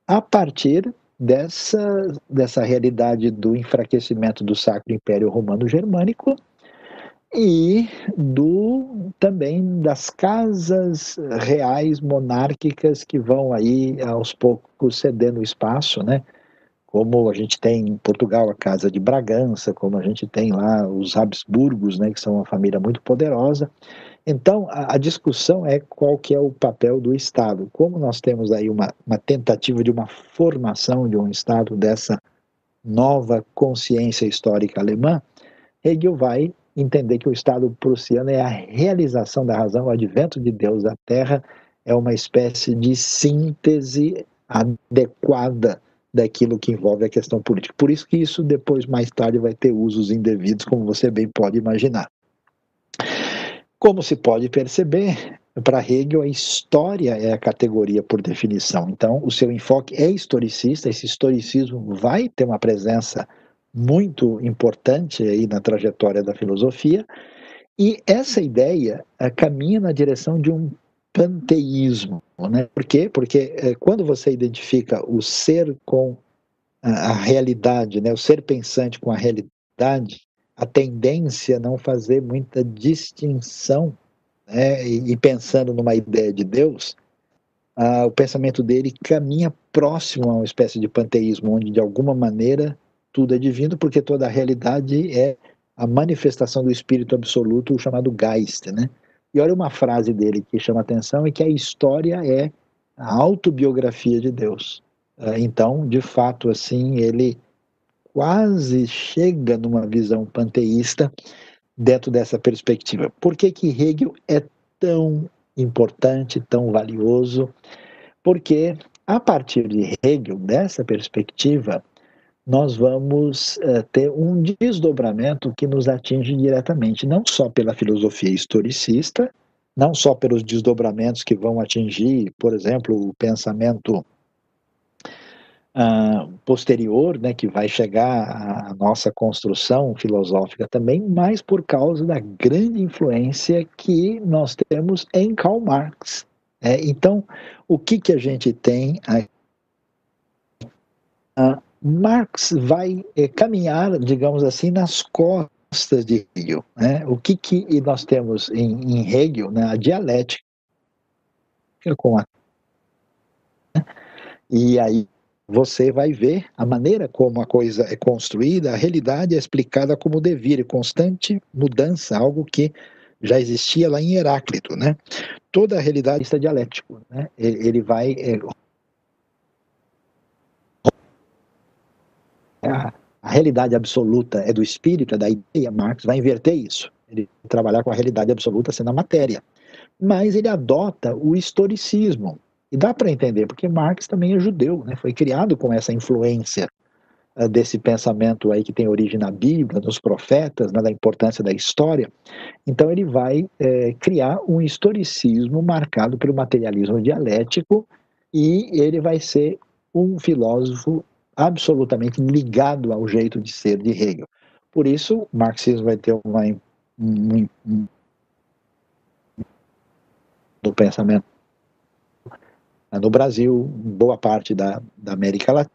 a partir dessa, dessa realidade do enfraquecimento do Sacro Império Romano Germânico e do também das casas reais monárquicas que vão aí aos poucos cedendo espaço, né? Como a gente tem em Portugal a Casa de Bragança, como a gente tem lá os Habsburgos, né, que são uma família muito poderosa. Então, a, a, discussão é qual que é o papel do Estado. Como nós temos aí uma, uma tentativa de uma formação de um Estado dessa nova consciência histórica alemã, Hegel vai entender que o Estado prussiano é a realização da razão, o advento de Deus à Terra é uma espécie de síntese adequada daquilo que envolve a questão política. Por isso que isso depois, mais tarde, vai ter usos indevidos, como você bem pode imaginar. Como se pode perceber, para Hegel, a história é a categoria por definição. Então, o seu enfoque é historicista, esse historicismo vai ter uma presença muito importante aí na trajetória da filosofia, e essa ideia uh, caminha na direção de um panteísmo. Né? Por quê? Porque uh, quando você identifica o ser com a, a realidade, né? o ser pensante com a realidade, a tendência a não fazer muita distinção, né? e, e pensando numa ideia de Deus, o pensamento dele caminha próximo a uma espécie de panteísmo, onde de alguma maneira tudo é divino, porque toda a realidade é a manifestação do Espírito Absoluto, o chamado Geist, né? E olha uma frase dele que chama atenção, é que a história é a autobiografia de Deus. Ah, então, de fato, assim, ele quase chega numa visão panteísta dentro dessa perspectiva. Por que, que Hegel é tão importante, tão valioso? Porque, a partir de Hegel, dessa perspectiva, nós vamos uh, ter um desdobramento que nos atinge diretamente, não só pela filosofia historicista, não só pelos desdobramentos que vão atingir, por exemplo, o pensamento uh, posterior, né, que vai chegar à nossa construção filosófica também, mas por causa da grande influência que nós temos em Karl Marx. É, então, o que, que a gente tem aqui? Uh, Marx vai é, caminhar, digamos assim, nas costas de Hegel. Né? O que, que nós temos em, em Hegel, né? a dialética com a e aí você vai ver a maneira como a coisa é construída, a realidade é explicada como devir, constante mudança, algo que já existia lá em Heráclito, né? Toda a realidade está dialético, né? Ele vai a, a realidade absoluta é do espírito, é da ideia, Marx vai inverter isso. Ele trabalhar com a realidade absoluta sendo a matéria. Mas ele adota o historicismo. E dá para entender, porque Marx também é judeu, né? foi criado com essa influência uh, desse pensamento aí que tem origem na Bíblia, nos profetas, né, da importância da história. Então ele vai é, criar um historicismo marcado pelo materialismo dialético e ele vai ser um filósofo absolutamente ligado ao jeito de ser de Hegel. Por isso, o marxismo vai ter uma, um, um, do pensamento no Brasil, boa parte da, da América Latina,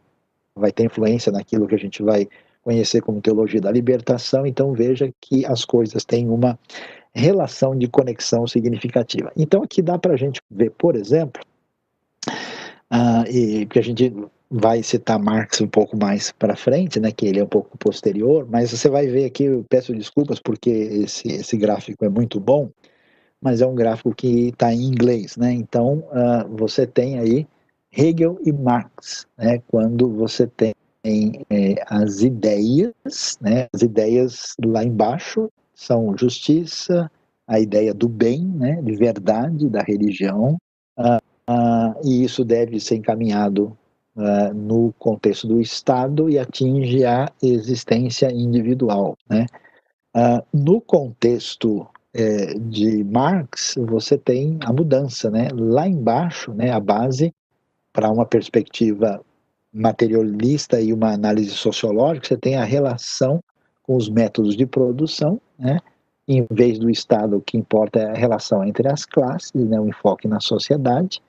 vai ter influência naquilo que a gente vai conhecer como teologia da libertação, então veja que as coisas têm uma relação de conexão significativa. Então aqui dá para a gente ver, por exemplo, uh, e que a gente vai citar Marx um pouco mais para frente, né, que ele é um pouco posterior, mas você vai ver aqui, eu peço desculpas porque esse, esse gráfico é muito bom, mas é um gráfico que está em inglês, né, então uh, você tem aí Hegel e Marx, né, quando você tem é, as ideias, né, as ideias lá embaixo são justiça, a ideia do bem, né, de verdade, da religião, uh, uh, e isso deve ser encaminhado uh, no contexto do Estado e atinge a existência individual. Né? Uh, no contexto é, de Marx, você tem a mudança. Né? Lá embaixo, né, a base para uma perspectiva materialista e uma análise sociológica, você tem a relação com os métodos de produção, né? em vez do Estado, o que importa é a relação entre as classes, né? o enfoque na sociedade,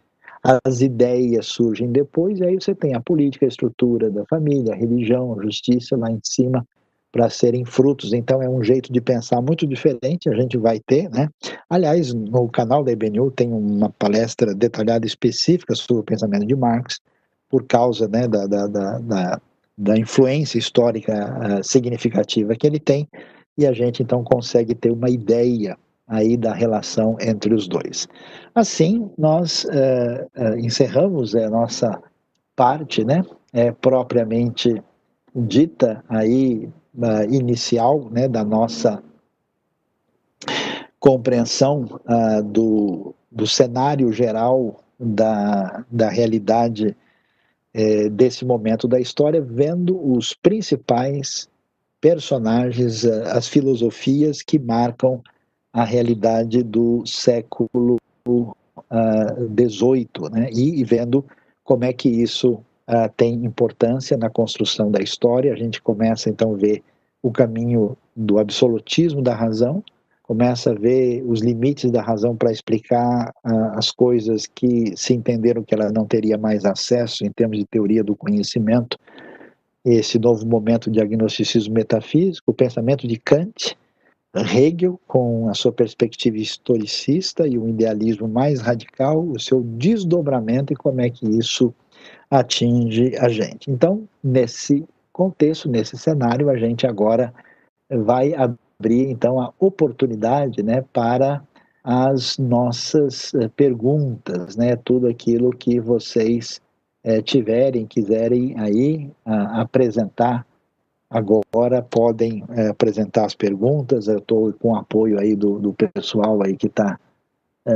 as ideias surgem depois, e aí você tem a política, a estrutura da família, a religião, a justiça lá em cima para serem frutos. Então é um jeito de pensar muito diferente, a gente vai ter, né? Aliás, no canal da IBNU tem uma palestra detalhada específica sobre o pensamento de Marx, por causa né, da, da, da, da, influência histórica uh, significativa que ele tem, e a gente então consegue ter uma ideia aí da relação entre os dois. Assim, nós uh, encerramos a nossa parte, né, é, propriamente dita aí inicial, né, da nossa compreensão uh, do, do cenário geral da, da realidade é, desse momento da história, vendo os principais personagens, as filosofias que marcam a realidade do século XVIII, uh, né? e, e, vendo como é que isso uh, tem importância na construção da história. A gente começa então a ver o caminho do absolutismo da razão, começa a ver os limites da razão para explicar uh, as coisas que se entenderam que ela não teria mais acesso em termos de teoria do conhecimento, esse novo momento de agnosticismo metafísico, o pensamento de Kant, Hegel, com a sua perspectiva historicista e o idealismo mais radical, o seu desdobramento e como é que isso atinge a gente. Então, nesse contexto, nesse cenário, a gente agora vai abrir então a oportunidade, né, para as nossas eh, perguntas, né, tudo aquilo que vocês é, tiverem, quiserem aí a, apresentar agora podem é, apresentar as perguntas. Eu estou com apoio aí do, do pessoal aí que está é,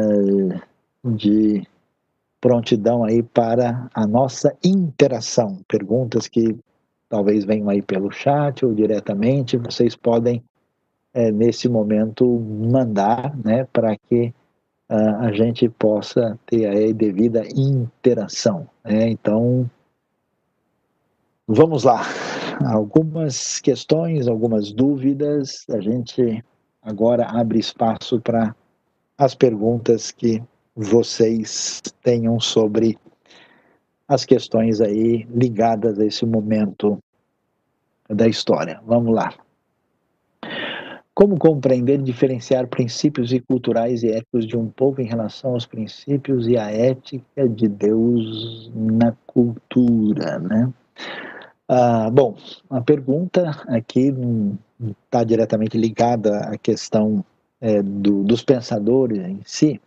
de prontidão aí para a nossa interação. Perguntas que talvez venham aí pelo chat ou diretamente. Vocês podem é, nesse momento mandar, né, para que uh, a gente possa ter aí devida interação. Né? Então, vamos lá. Algumas questões, algumas dúvidas. A gente agora abre espaço para as perguntas que vocês tenham sobre as questões aí ligadas a esse momento da história. Vamos lá. Como compreender e diferenciar princípios e culturais e éticos de um povo em relação aos princípios e à ética de Deus na cultura, né? Ah, bom, a pergunta aqui está diretamente ligada à questão é, do, dos pensadores em si.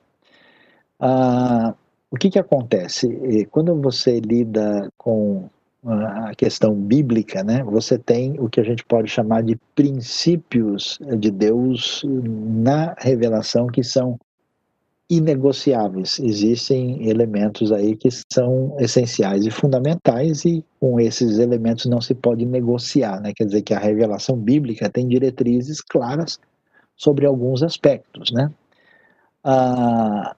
Ah, o que, que acontece? Quando você lida com a questão bíblica, né, você tem o que a gente pode chamar de princípios de Deus na revelação que são inegociáveis. Existem elementos aí que são essenciais e fundamentais e com esses elementos não se pode negociar, né? Quer dizer que a revelação bíblica tem diretrizes claras sobre alguns aspectos, né? Ah,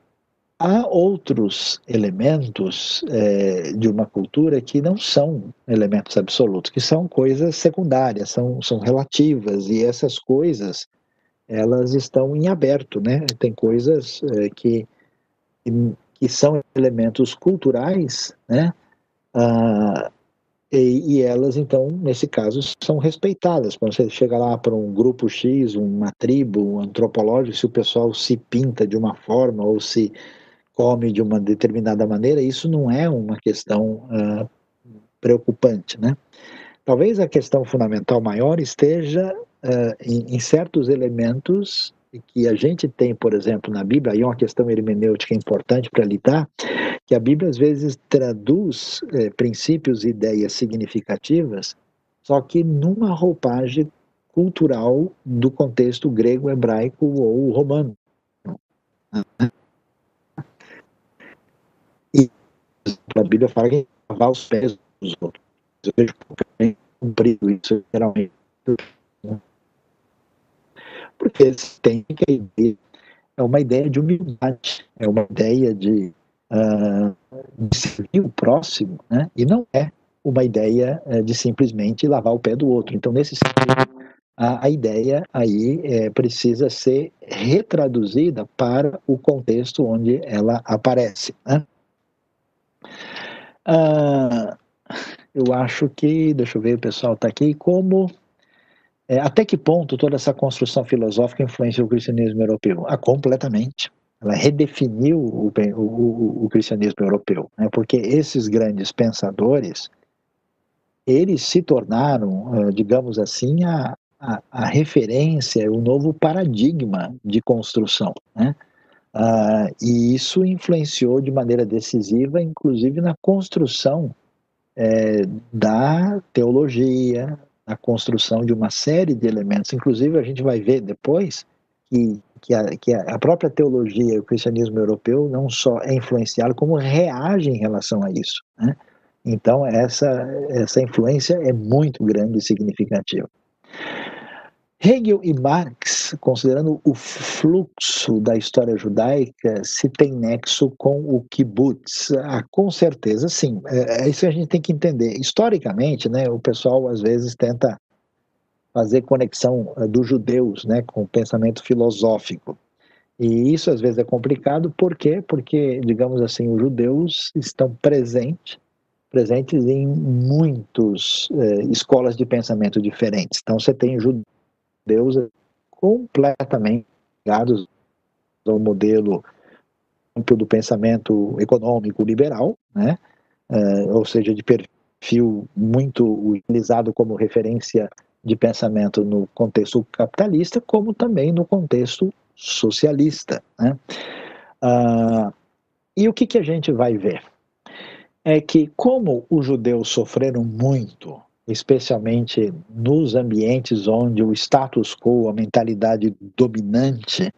Há outros elementos é, de uma cultura que não são elementos absolutos, que são coisas secundárias, são, são relativas, e essas coisas elas estão em aberto, né? Tem coisas é, que, que são elementos culturais, né? Ah, e, e, elas, então, nesse caso, são respeitadas. Quando você chega lá para um grupo X, uma tribo um antropológico, se o pessoal se pinta de uma forma ou se come de uma determinada maneira, isso não é uma questão uh, preocupante, né? Talvez a questão fundamental maior esteja uh, em, em, certos elementos que a gente tem, por exemplo, na Bíblia, aí é uma questão hermenêutica importante para lidar, que a Bíblia às vezes traduz eh, princípios e ideias significativas, só que numa roupagem cultural do contexto grego, hebraico ou romano. a Bíblia fala que lavar os pés dos outros. Eu vejo bem cumprido isso, geralmente. Porque tem que ideia é uma ideia de humildade, é uma ideia de, uh, de servir o próximo, né? e não é uma ideia uh, de simplesmente lavar o pé do outro. Então, nesse sentido, a, a ideia aí é, precisa ser retraduzida para o contexto onde ela aparece. Né? Ah, eu acho que, deixa eu ver, o pessoal está aqui, como, é, até que ponto toda essa construção filosófica influencia o cristianismo europeu? Ah, completamente. Ela redefiniu o, o, o cristianismo europeu, né? porque esses grandes pensadores, eles se tornaram, ah, digamos assim, a, a, a referência, o novo paradigma de construção, né? Uh, e isso influenciou de maneira decisiva, inclusive na construção é, da teologia, na construção de uma série de elementos. Inclusive, a gente vai ver depois que que a, que a própria teologia e o cristianismo europeu não só é influenciado, como reage em relação a isso. Né? Então, essa, essa influência é muito grande e significativa. Hegel e Marx, considerando o fluxo da história judaica, se tem nexo com o kibbutz? Ah, com certeza, sim. É, é isso que a gente tem que entender. Historicamente, né, o pessoal às vezes tenta fazer conexão uh, dos judeus né, com o pensamento filosófico. E isso às vezes é complicado, por quê? Porque, digamos assim, os judeus estão presentes presentes em muitas eh, escolas de pensamento diferentes. Então você tem judeus completamente ligados ao modelo do pensamento econômico liberal, né? Uh, ou seja, de perfil muito utilizado como referência de pensamento no contexto capitalista, como também no contexto socialista. Né? Uh, e o que, que a gente vai ver? É que, como os judeus sofreram muito, especialmente nos ambientes onde o status quo, a mentalidade dominante,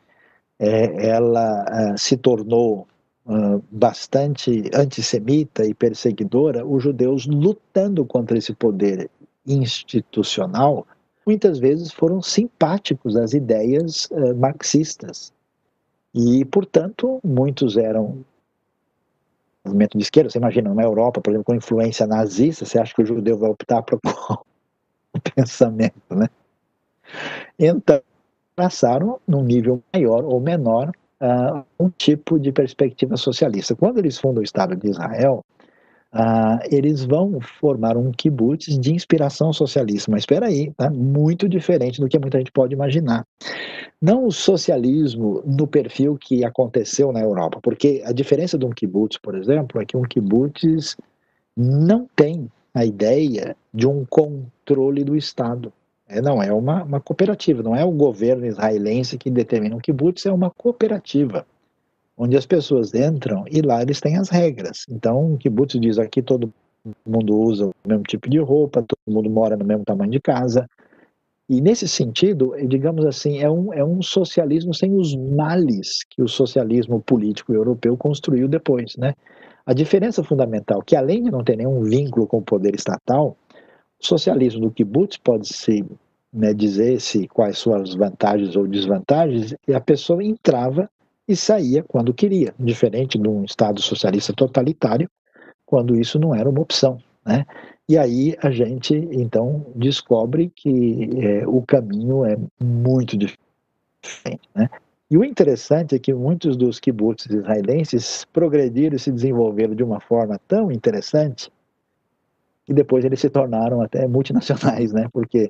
é, ela uh, se tornou uh, bastante antissemita e perseguidora, os judeus lutando contra esse poder institucional, muitas vezes foram simpáticos às ideias uh, marxistas. E, portanto, muitos eram movimento de esquerda. Você imagina, na Europa, por exemplo, com influência nazista, você acha que o judeu vai optar por qual pensamento, né? Então, passaram, num nível maior ou menor, uh, um tipo de perspectiva socialista. Quando eles fundam o Estado de Israel, ah, eles vão formar um kibbutz de inspiração socialista. Mas espera aí, tá? muito diferente do que muita gente pode imaginar. Não o socialismo no perfil que aconteceu na Europa, porque a diferença de um kibbutz, por exemplo, é que um kibbutz não tem a ideia de um controle do Estado. É, não, é uma, uma cooperativa, não é o governo israelense que determina um kibbutz, é uma cooperativa onde as pessoas entram e lá eles têm as regras. Então, o kibbutz diz aqui todo mundo usa o mesmo tipo de roupa, todo mundo mora no mesmo tamanho de casa. E nesse sentido, digamos assim, é um, é um socialismo sem os males que o socialismo político europeu construiu depois, né? A diferença fundamental, que além de não ter nenhum vínculo com o poder estatal, o socialismo do kibbutz pode se né, dizer se quais suas vantagens ou desvantagens, e a pessoa entrava e saía quando queria, diferente de um Estado socialista totalitário, quando isso não era uma opção. Né? E aí a gente então descobre que é, o caminho é muito diferente. Né? E o interessante é que muitos dos kibbutz israelenses progrediram e se desenvolveram de uma forma tão interessante que depois eles se tornaram até multinacionais, né? porque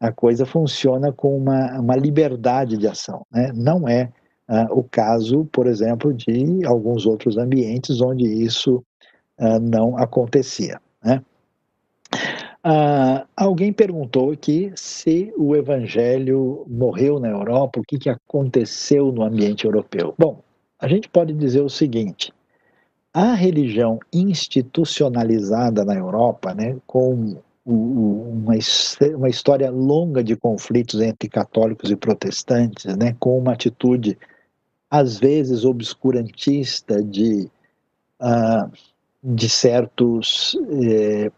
a coisa funciona com uma, uma liberdade de ação. Né? Não é Uh, o caso, por exemplo, de alguns outros ambientes onde isso uh, não acontecia. Né? Uh, alguém perguntou aqui se o evangelho morreu na Europa, o que, que aconteceu no ambiente europeu. Bom, a gente pode dizer o seguinte: a religião institucionalizada na Europa, né, com uma, uma história longa de conflitos entre católicos e protestantes, né, com uma atitude às vezes obscurantista de, uh, de certos uh,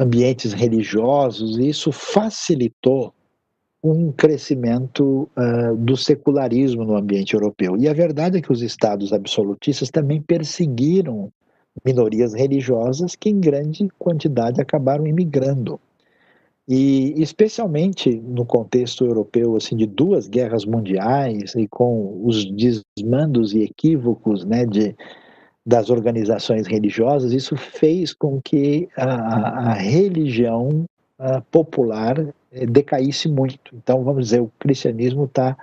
ambientes religiosos, e isso facilitou um crescimento uh, do secularismo no ambiente europeu. E a verdade é que os estados absolutistas também perseguiram minorias religiosas que, em grande quantidade, acabaram imigrando. E especialmente no contexto europeu assim de duas guerras mundiais e com os desmandos e equívocos né, de, das organizações religiosas, isso fez com que a, a religião a popular eh, decaísse muito. Então, vamos dizer, o cristianismo está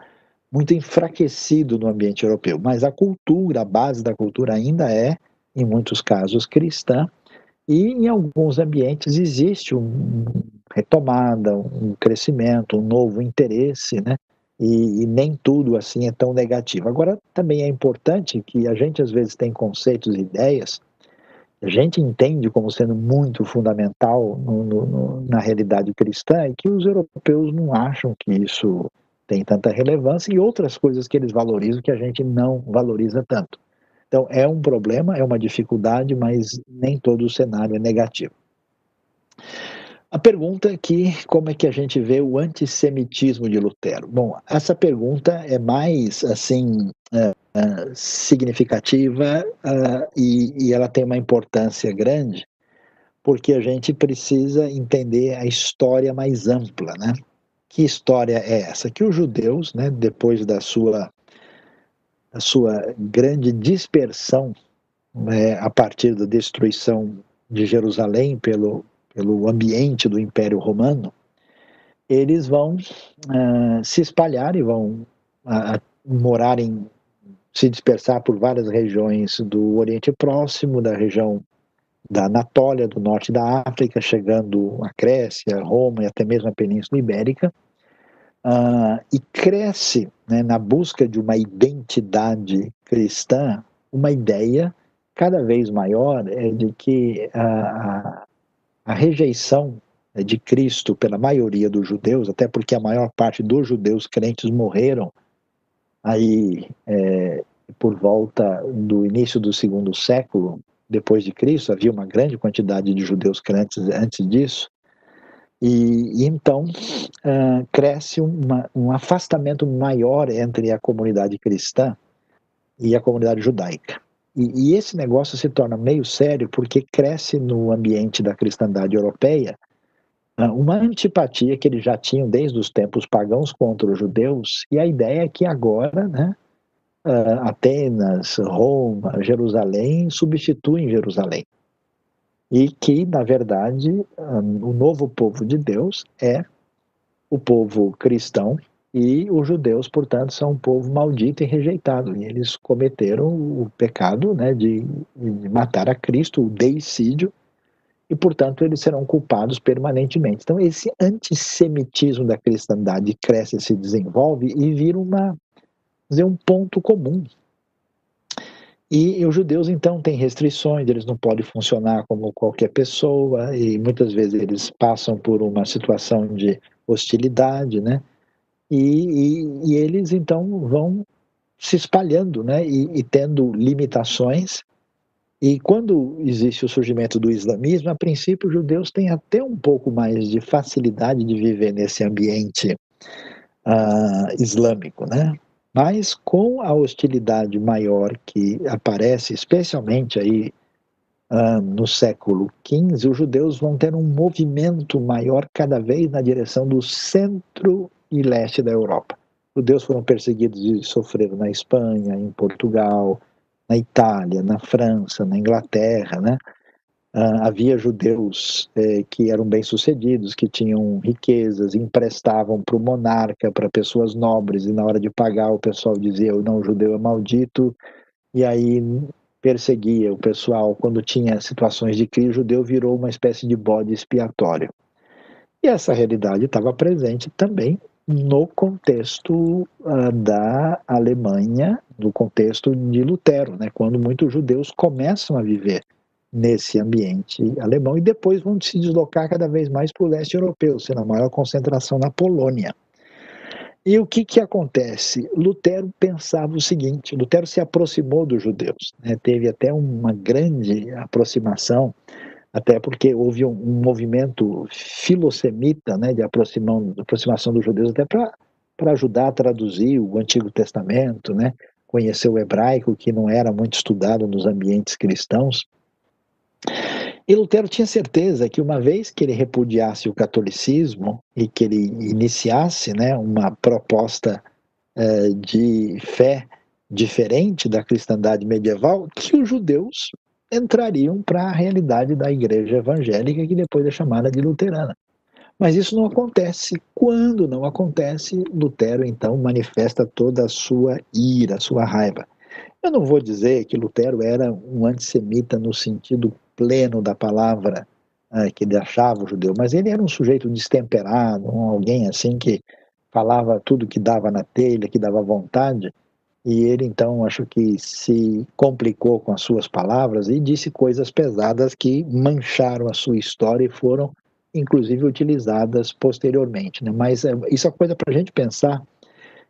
muito enfraquecido no ambiente europeu, mas a cultura, a base da cultura ainda é, em muitos casos, cristã, e em alguns ambientes existe um retomada, um crescimento, um novo interesse, né? E, e, nem tudo assim é tão negativo. Agora, também é importante que a gente às vezes tem conceitos e ideias, a gente entende como sendo muito fundamental no, no, na realidade cristã e que os europeus não acham que isso tem tanta relevância e outras coisas que eles valorizam que a gente não valoriza tanto. Então é um problema, é uma dificuldade, mas nem todo o cenário é negativo. A pergunta aqui, como é que a gente vê o antissemitismo de Lutero? Bom, essa pergunta é mais assim uh, uh, significativa uh, e, e ela tem uma importância grande, porque a gente precisa entender a história mais ampla, né? Que história é essa? Que os judeus, né, depois da sua, da sua grande dispersão né, a partir da destruição de Jerusalém pelo, pelo ambiente do Império Romano, eles vão uh, se espalhar e vão uh, morar em se dispersar por várias regiões do Oriente Próximo, da região da Anatólia, do norte da África, chegando a Grécia, Roma e até mesmo a Península Ibérica, uh, e cresce né, na busca de uma identidade cristã, uma ideia cada vez maior é de que a, a, rejeição né, de Cristo pela maioria dos judeus, até porque a maior parte dos judeus crentes morreram aí é, por volta do início do segundo século depois de Cristo, havia uma grande quantidade de judeus crentes antes disso, e, e então uh, cresce uma, um afastamento maior entre a comunidade cristã e a comunidade judaica. E, e, esse negócio se torna meio sério porque cresce no ambiente da cristandade europeia uh, uma antipatia que eles já tinham desde os tempos pagãos contra os judeus, e a ideia é que agora, né, uh, Atenas, Roma, Jerusalém substituem Jerusalém. E que, na verdade, o novo povo de Deus é o povo cristão e os judeus, portanto, são um povo maldito e rejeitado. E eles cometeram o pecado né, de, de matar a Cristo, o deicídio, e, portanto, eles serão culpados permanentemente. Então, esse antissemitismo da cristandade cresce, se desenvolve e vira uma, dizer, um ponto comum e os judeus, então, têm restrições, eles não podem funcionar como qualquer pessoa, e muitas vezes eles passam por uma situação de hostilidade, né? E, e, e eles, então, vão se espalhando, né? E, e tendo limitações. E quando existe o surgimento do islamismo, a princípio, os judeus têm até um pouco mais de facilidade de viver nesse ambiente uh, islâmico, né? Mas com a hostilidade maior que aparece, especialmente aí uh, no século XV, os judeus vão ter um movimento maior cada vez na direção do centro e leste da Europa. Judeus foram perseguidos e sofreram na Espanha, em Portugal, na Itália, na França, na Inglaterra, né? Uh, havia judeus eh, que eram bem-sucedidos, que tinham riquezas, emprestavam para o monarca, para pessoas nobres, e na hora de pagar o pessoal dizia: não, o judeu é maldito, e aí perseguia o pessoal. Quando tinha situações de crise, o judeu virou uma espécie de bode expiatório. E essa realidade estava presente também no contexto uh, da Alemanha, no contexto de Lutero, né, quando muitos judeus começam a viver nesse ambiente alemão e depois vão se deslocar cada vez mais para o leste europeu, sendo a maior concentração na Polônia. E o que, que acontece? Lutero pensava o seguinte: Lutero se aproximou dos judeus, né? teve até uma grande aproximação, até porque houve um, um movimento filosemita né, de aproximação, dos judeus, até para ajudar a traduzir o Antigo Testamento, né? conhecer o hebraico, que não era muito estudado nos ambientes cristãos. E Lutero tinha certeza que uma vez que ele repudiasse o catolicismo e que ele iniciasse né, uma proposta eh, de fé diferente da cristandade medieval, que os judeus entrariam para a realidade da igreja evangélica, que depois é chamada de luterana. Mas isso não acontece. Quando não acontece, Lutero então manifesta toda a sua ira, a sua raiva. Eu não vou dizer que Lutero era um antissemita no sentido pleno da palavra é, que ele achava o judeu, mas ele era um sujeito destemperado, um, alguém assim que falava tudo que dava na telha, que dava vontade, e ele então acho que se complicou com as suas palavras e disse coisas pesadas que mancharam a sua história e foram inclusive utilizadas posteriormente. Né? Mas é, isso é coisa para a gente pensar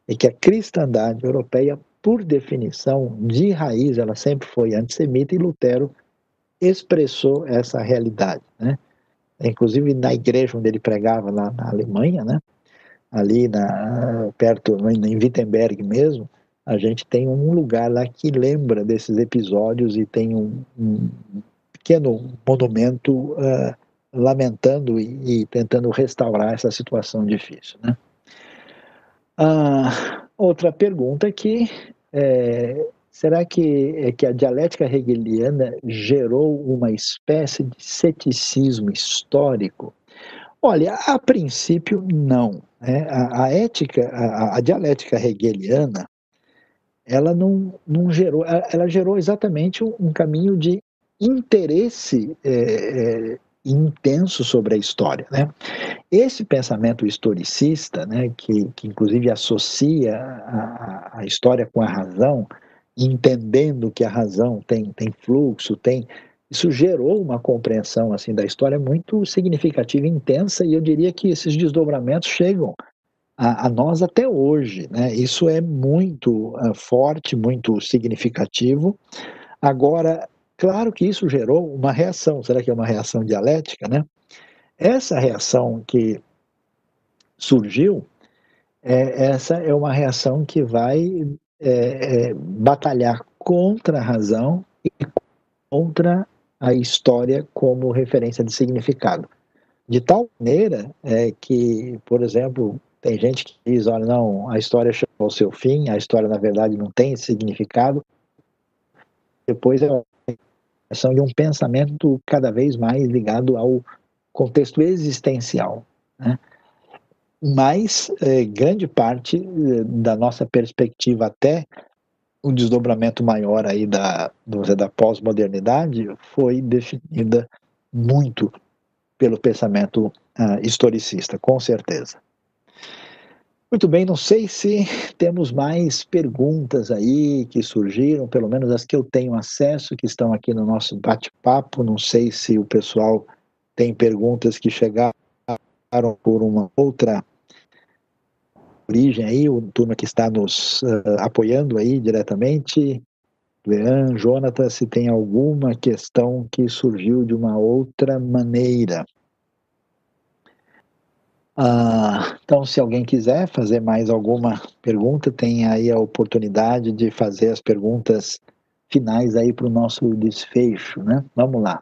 é que a cristandade europeia, por definição, de raiz, ela sempre foi antissemita e Lutero expressou essa realidade, né? Inclusive na igreja onde ele pregava lá na Alemanha, né? Ali na perto em Wittenberg mesmo, a gente tem um lugar lá que lembra desses episódios e tem um, um pequeno monumento uh, lamentando e, e, tentando restaurar essa situação difícil. Né? Ah, outra pergunta aqui é, será que, é que a dialética hegeliana gerou uma espécie de ceticismo histórico? Olha, a princípio não. Né? A, a, ética, a, a dialética hegeliana, ela não, não gerou, ela gerou exatamente um, caminho de interesse é, é, intenso sobre a história. Né? Esse pensamento historicista, né, que, que inclusive associa a, a história com a razão, entendendo que a razão tem, tem fluxo, tem isso gerou uma compreensão assim da história muito significativa intensa e eu diria que esses desdobramentos chegam a, a nós até hoje, né? Isso é muito uh, forte, muito significativo. Agora Claro que isso gerou uma reação, será que é uma reação dialética, né? Essa reação que surgiu, é, essa é uma reação que vai é, é, batalhar contra a razão e contra a história como referência de significado. De tal maneira é, que, por exemplo, tem gente que diz, olha, não, a história chegou ao seu fim, a história na verdade não tem significado. Depois é de um pensamento cada vez mais ligado ao contexto existencial. Né? Mas eh, grande parte eh, da nossa perspectiva até o desdobramento maior aí da, da pós-modernidade foi definida muito pelo pensamento uh, historicista, com certeza. Muito bem, não sei se temos mais perguntas aí que surgiram, pelo menos as que eu tenho acesso, que estão aqui no nosso bate-papo. Não sei se o pessoal tem perguntas que chegaram por uma outra origem aí, o turno que está nos uh, apoiando aí diretamente. Leandro, Jonathan, se tem alguma questão que surgiu de uma outra maneira. Ah, então, se alguém quiser fazer mais alguma pergunta, tem aí a oportunidade de fazer as perguntas finais aí para o nosso desfecho, né? Vamos lá.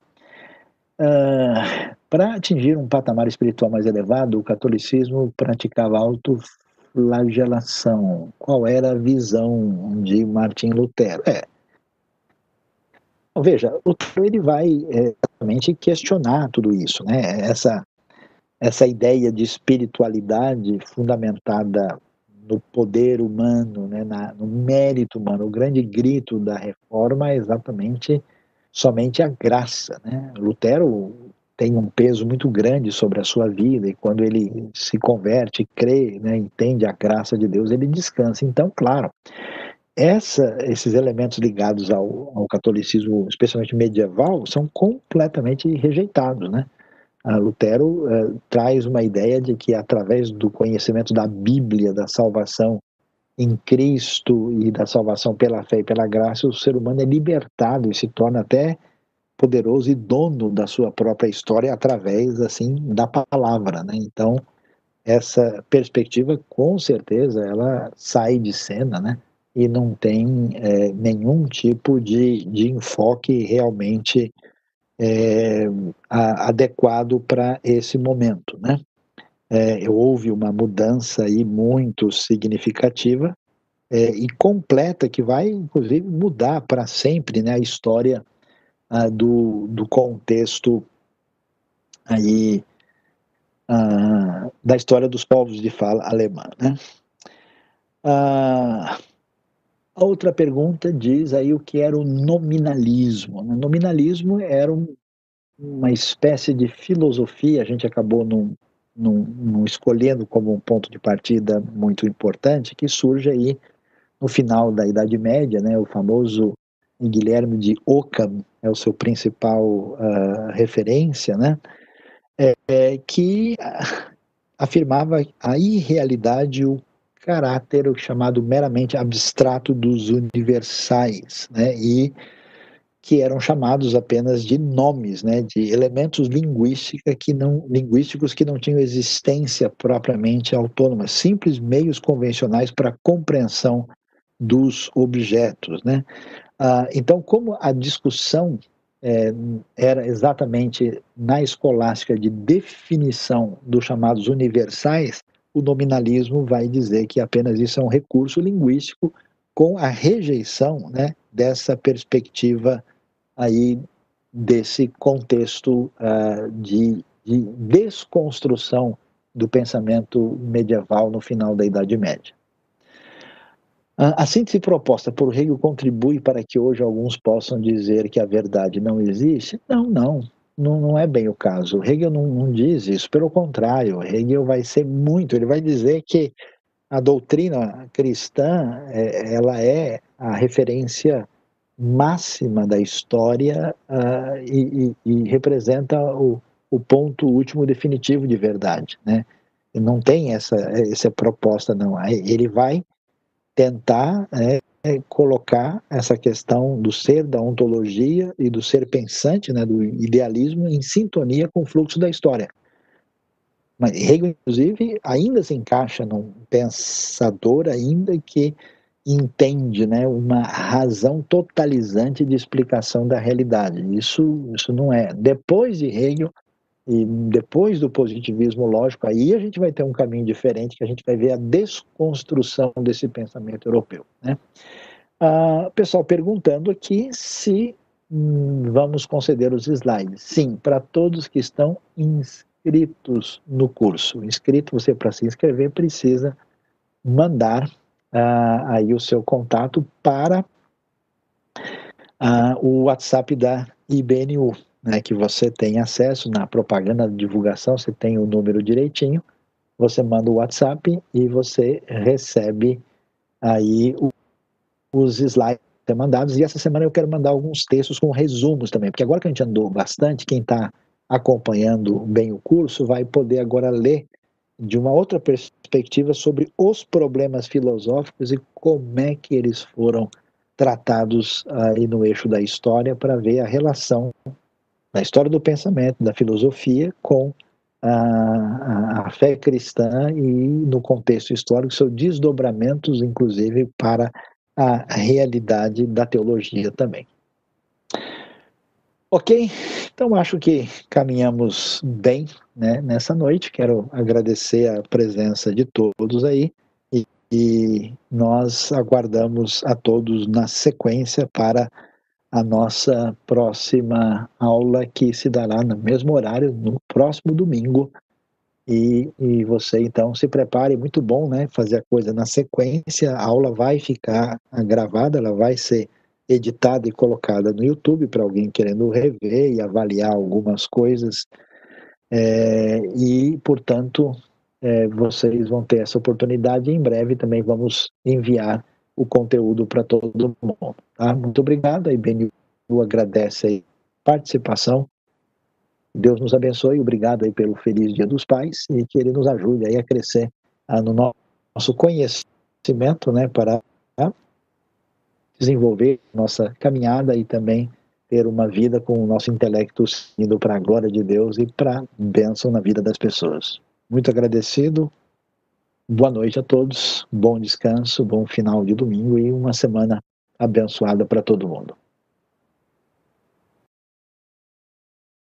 Ah, para atingir um patamar espiritual mais elevado, o catolicismo praticava autoflagelação. Qual era a visão de Martim Lutero? É, Veja, o ele vai é, questionar tudo isso, né? Essa essa ideia de espiritualidade fundamentada no poder humano, né, na, no mérito humano. O grande grito da reforma é exatamente somente a graça. Né? Lutero tem um peso muito grande sobre a sua vida e quando ele se converte, crê, né, entende a graça de Deus, ele descansa. Então, claro, essa, esses elementos ligados ao, ao catolicismo, especialmente medieval, são completamente rejeitados, né? Lutero uh, traz uma ideia de que através do conhecimento da Bíblia, da salvação em Cristo e da salvação pela fé e pela graça, o ser humano é libertado e se torna até poderoso e dono da sua própria história através assim da palavra, né? Então essa perspectiva com certeza ela sai de cena, né? E não tem é, nenhum tipo de, de enfoque realmente é, a, adequado para esse momento, né? É, houve uma mudança aí muito significativa é, e completa que vai, inclusive, mudar para sempre né, a história ah, do, do contexto aí ah, da história dos povos de fala alemã, né? Ah, a outra pergunta diz aí o que era o nominalismo. O né? nominalismo era um, uma espécie de filosofia, a gente acabou num, num, num escolhendo como um ponto de partida muito importante, que surge aí no final da Idade Média, né, o famoso Guilherme de Ockham é o seu principal uh, referência, né, é, é, que afirmava a irrealidade, o caráter chamado meramente abstrato dos universais, né? E que eram chamados apenas de nomes, né, de elementos linguística que não, linguísticos que não tinham existência propriamente autônoma, simples meios convencionais para compreensão dos objetos. Né? Ah, então, como a discussão é, era exatamente na escolástica de definição dos chamados universais, o nominalismo vai dizer que apenas isso é um recurso linguístico com a rejeição né, dessa perspectiva aí desse contexto uh, de, de desconstrução do pensamento medieval no final da Idade Média. A síntese proposta por Hegel contribui para que hoje alguns possam dizer que a verdade não existe? Não, não, não, não é bem o caso. Hegel não, não, diz isso, pelo contrário, Hegel vai ser muito, ele vai dizer que a doutrina cristã, é, ela é a referência máxima da história uh, e, e, e, representa o, o, ponto último definitivo de verdade, né? Não tem essa, essa proposta, não. Ele vai tentar é, colocar essa questão do ser, da ontologia e do ser pensante, né, do idealismo, em sintonia com o fluxo da história. Mas Hegel, inclusive, ainda se encaixa num pensador ainda que entende né, uma razão totalizante de explicação da realidade. Isso, isso não é. Depois de Hegel e depois do positivismo lógico, aí a gente vai ter um caminho diferente, que a gente vai ver a desconstrução desse pensamento europeu. Né? Ah, pessoal perguntando aqui se hum, vamos conceder os slides. Sim, para todos que estão inscritos no curso. Inscrito, você para se inscrever precisa mandar ah, aí o seu contato para ah, o WhatsApp da IBNU, né, que você tem acesso na propaganda de divulgação, você tem o número direitinho, você manda o WhatsApp e você recebe aí o, os slides mandados. E essa semana eu quero mandar alguns textos com resumos também, porque agora que a gente andou bastante, quem está acompanhando bem o curso vai poder agora ler de uma outra perspectiva sobre os problemas filosóficos e como é que eles foram tratados aí no eixo da história para ver a relação da história do pensamento, da filosofia com a, a, fé cristã e no contexto histórico seus desdobramentos, inclusive para a realidade da teologia também. Ok, então acho que caminhamos bem né, nessa noite. Quero agradecer a presença de todos aí e, e nós aguardamos a todos na sequência para a nossa próxima aula que se dará no mesmo horário, no próximo domingo. E, e você então se prepare, muito bom, né? Fazer a coisa na sequência. A aula vai ficar gravada, ela vai ser editada e colocada no YouTube para alguém querendo rever e avaliar algumas coisas. É, e, portanto, é, vocês vão ter essa oportunidade em breve também vamos enviar o conteúdo para todo mundo. Tá? Muito obrigado, a IBNU agradece a participação. Deus nos abençoe, obrigado aí pelo feliz Dia dos Pais e que Ele nos ajude aí a crescer ah, no nosso conhecimento, né, para desenvolver nossa caminhada e também ter uma vida com o nosso intelecto indo para a glória de Deus e para bênção na vida das pessoas. Muito agradecido. Boa noite a todos, bom descanso, bom final de domingo e uma semana abençoada para todo mundo.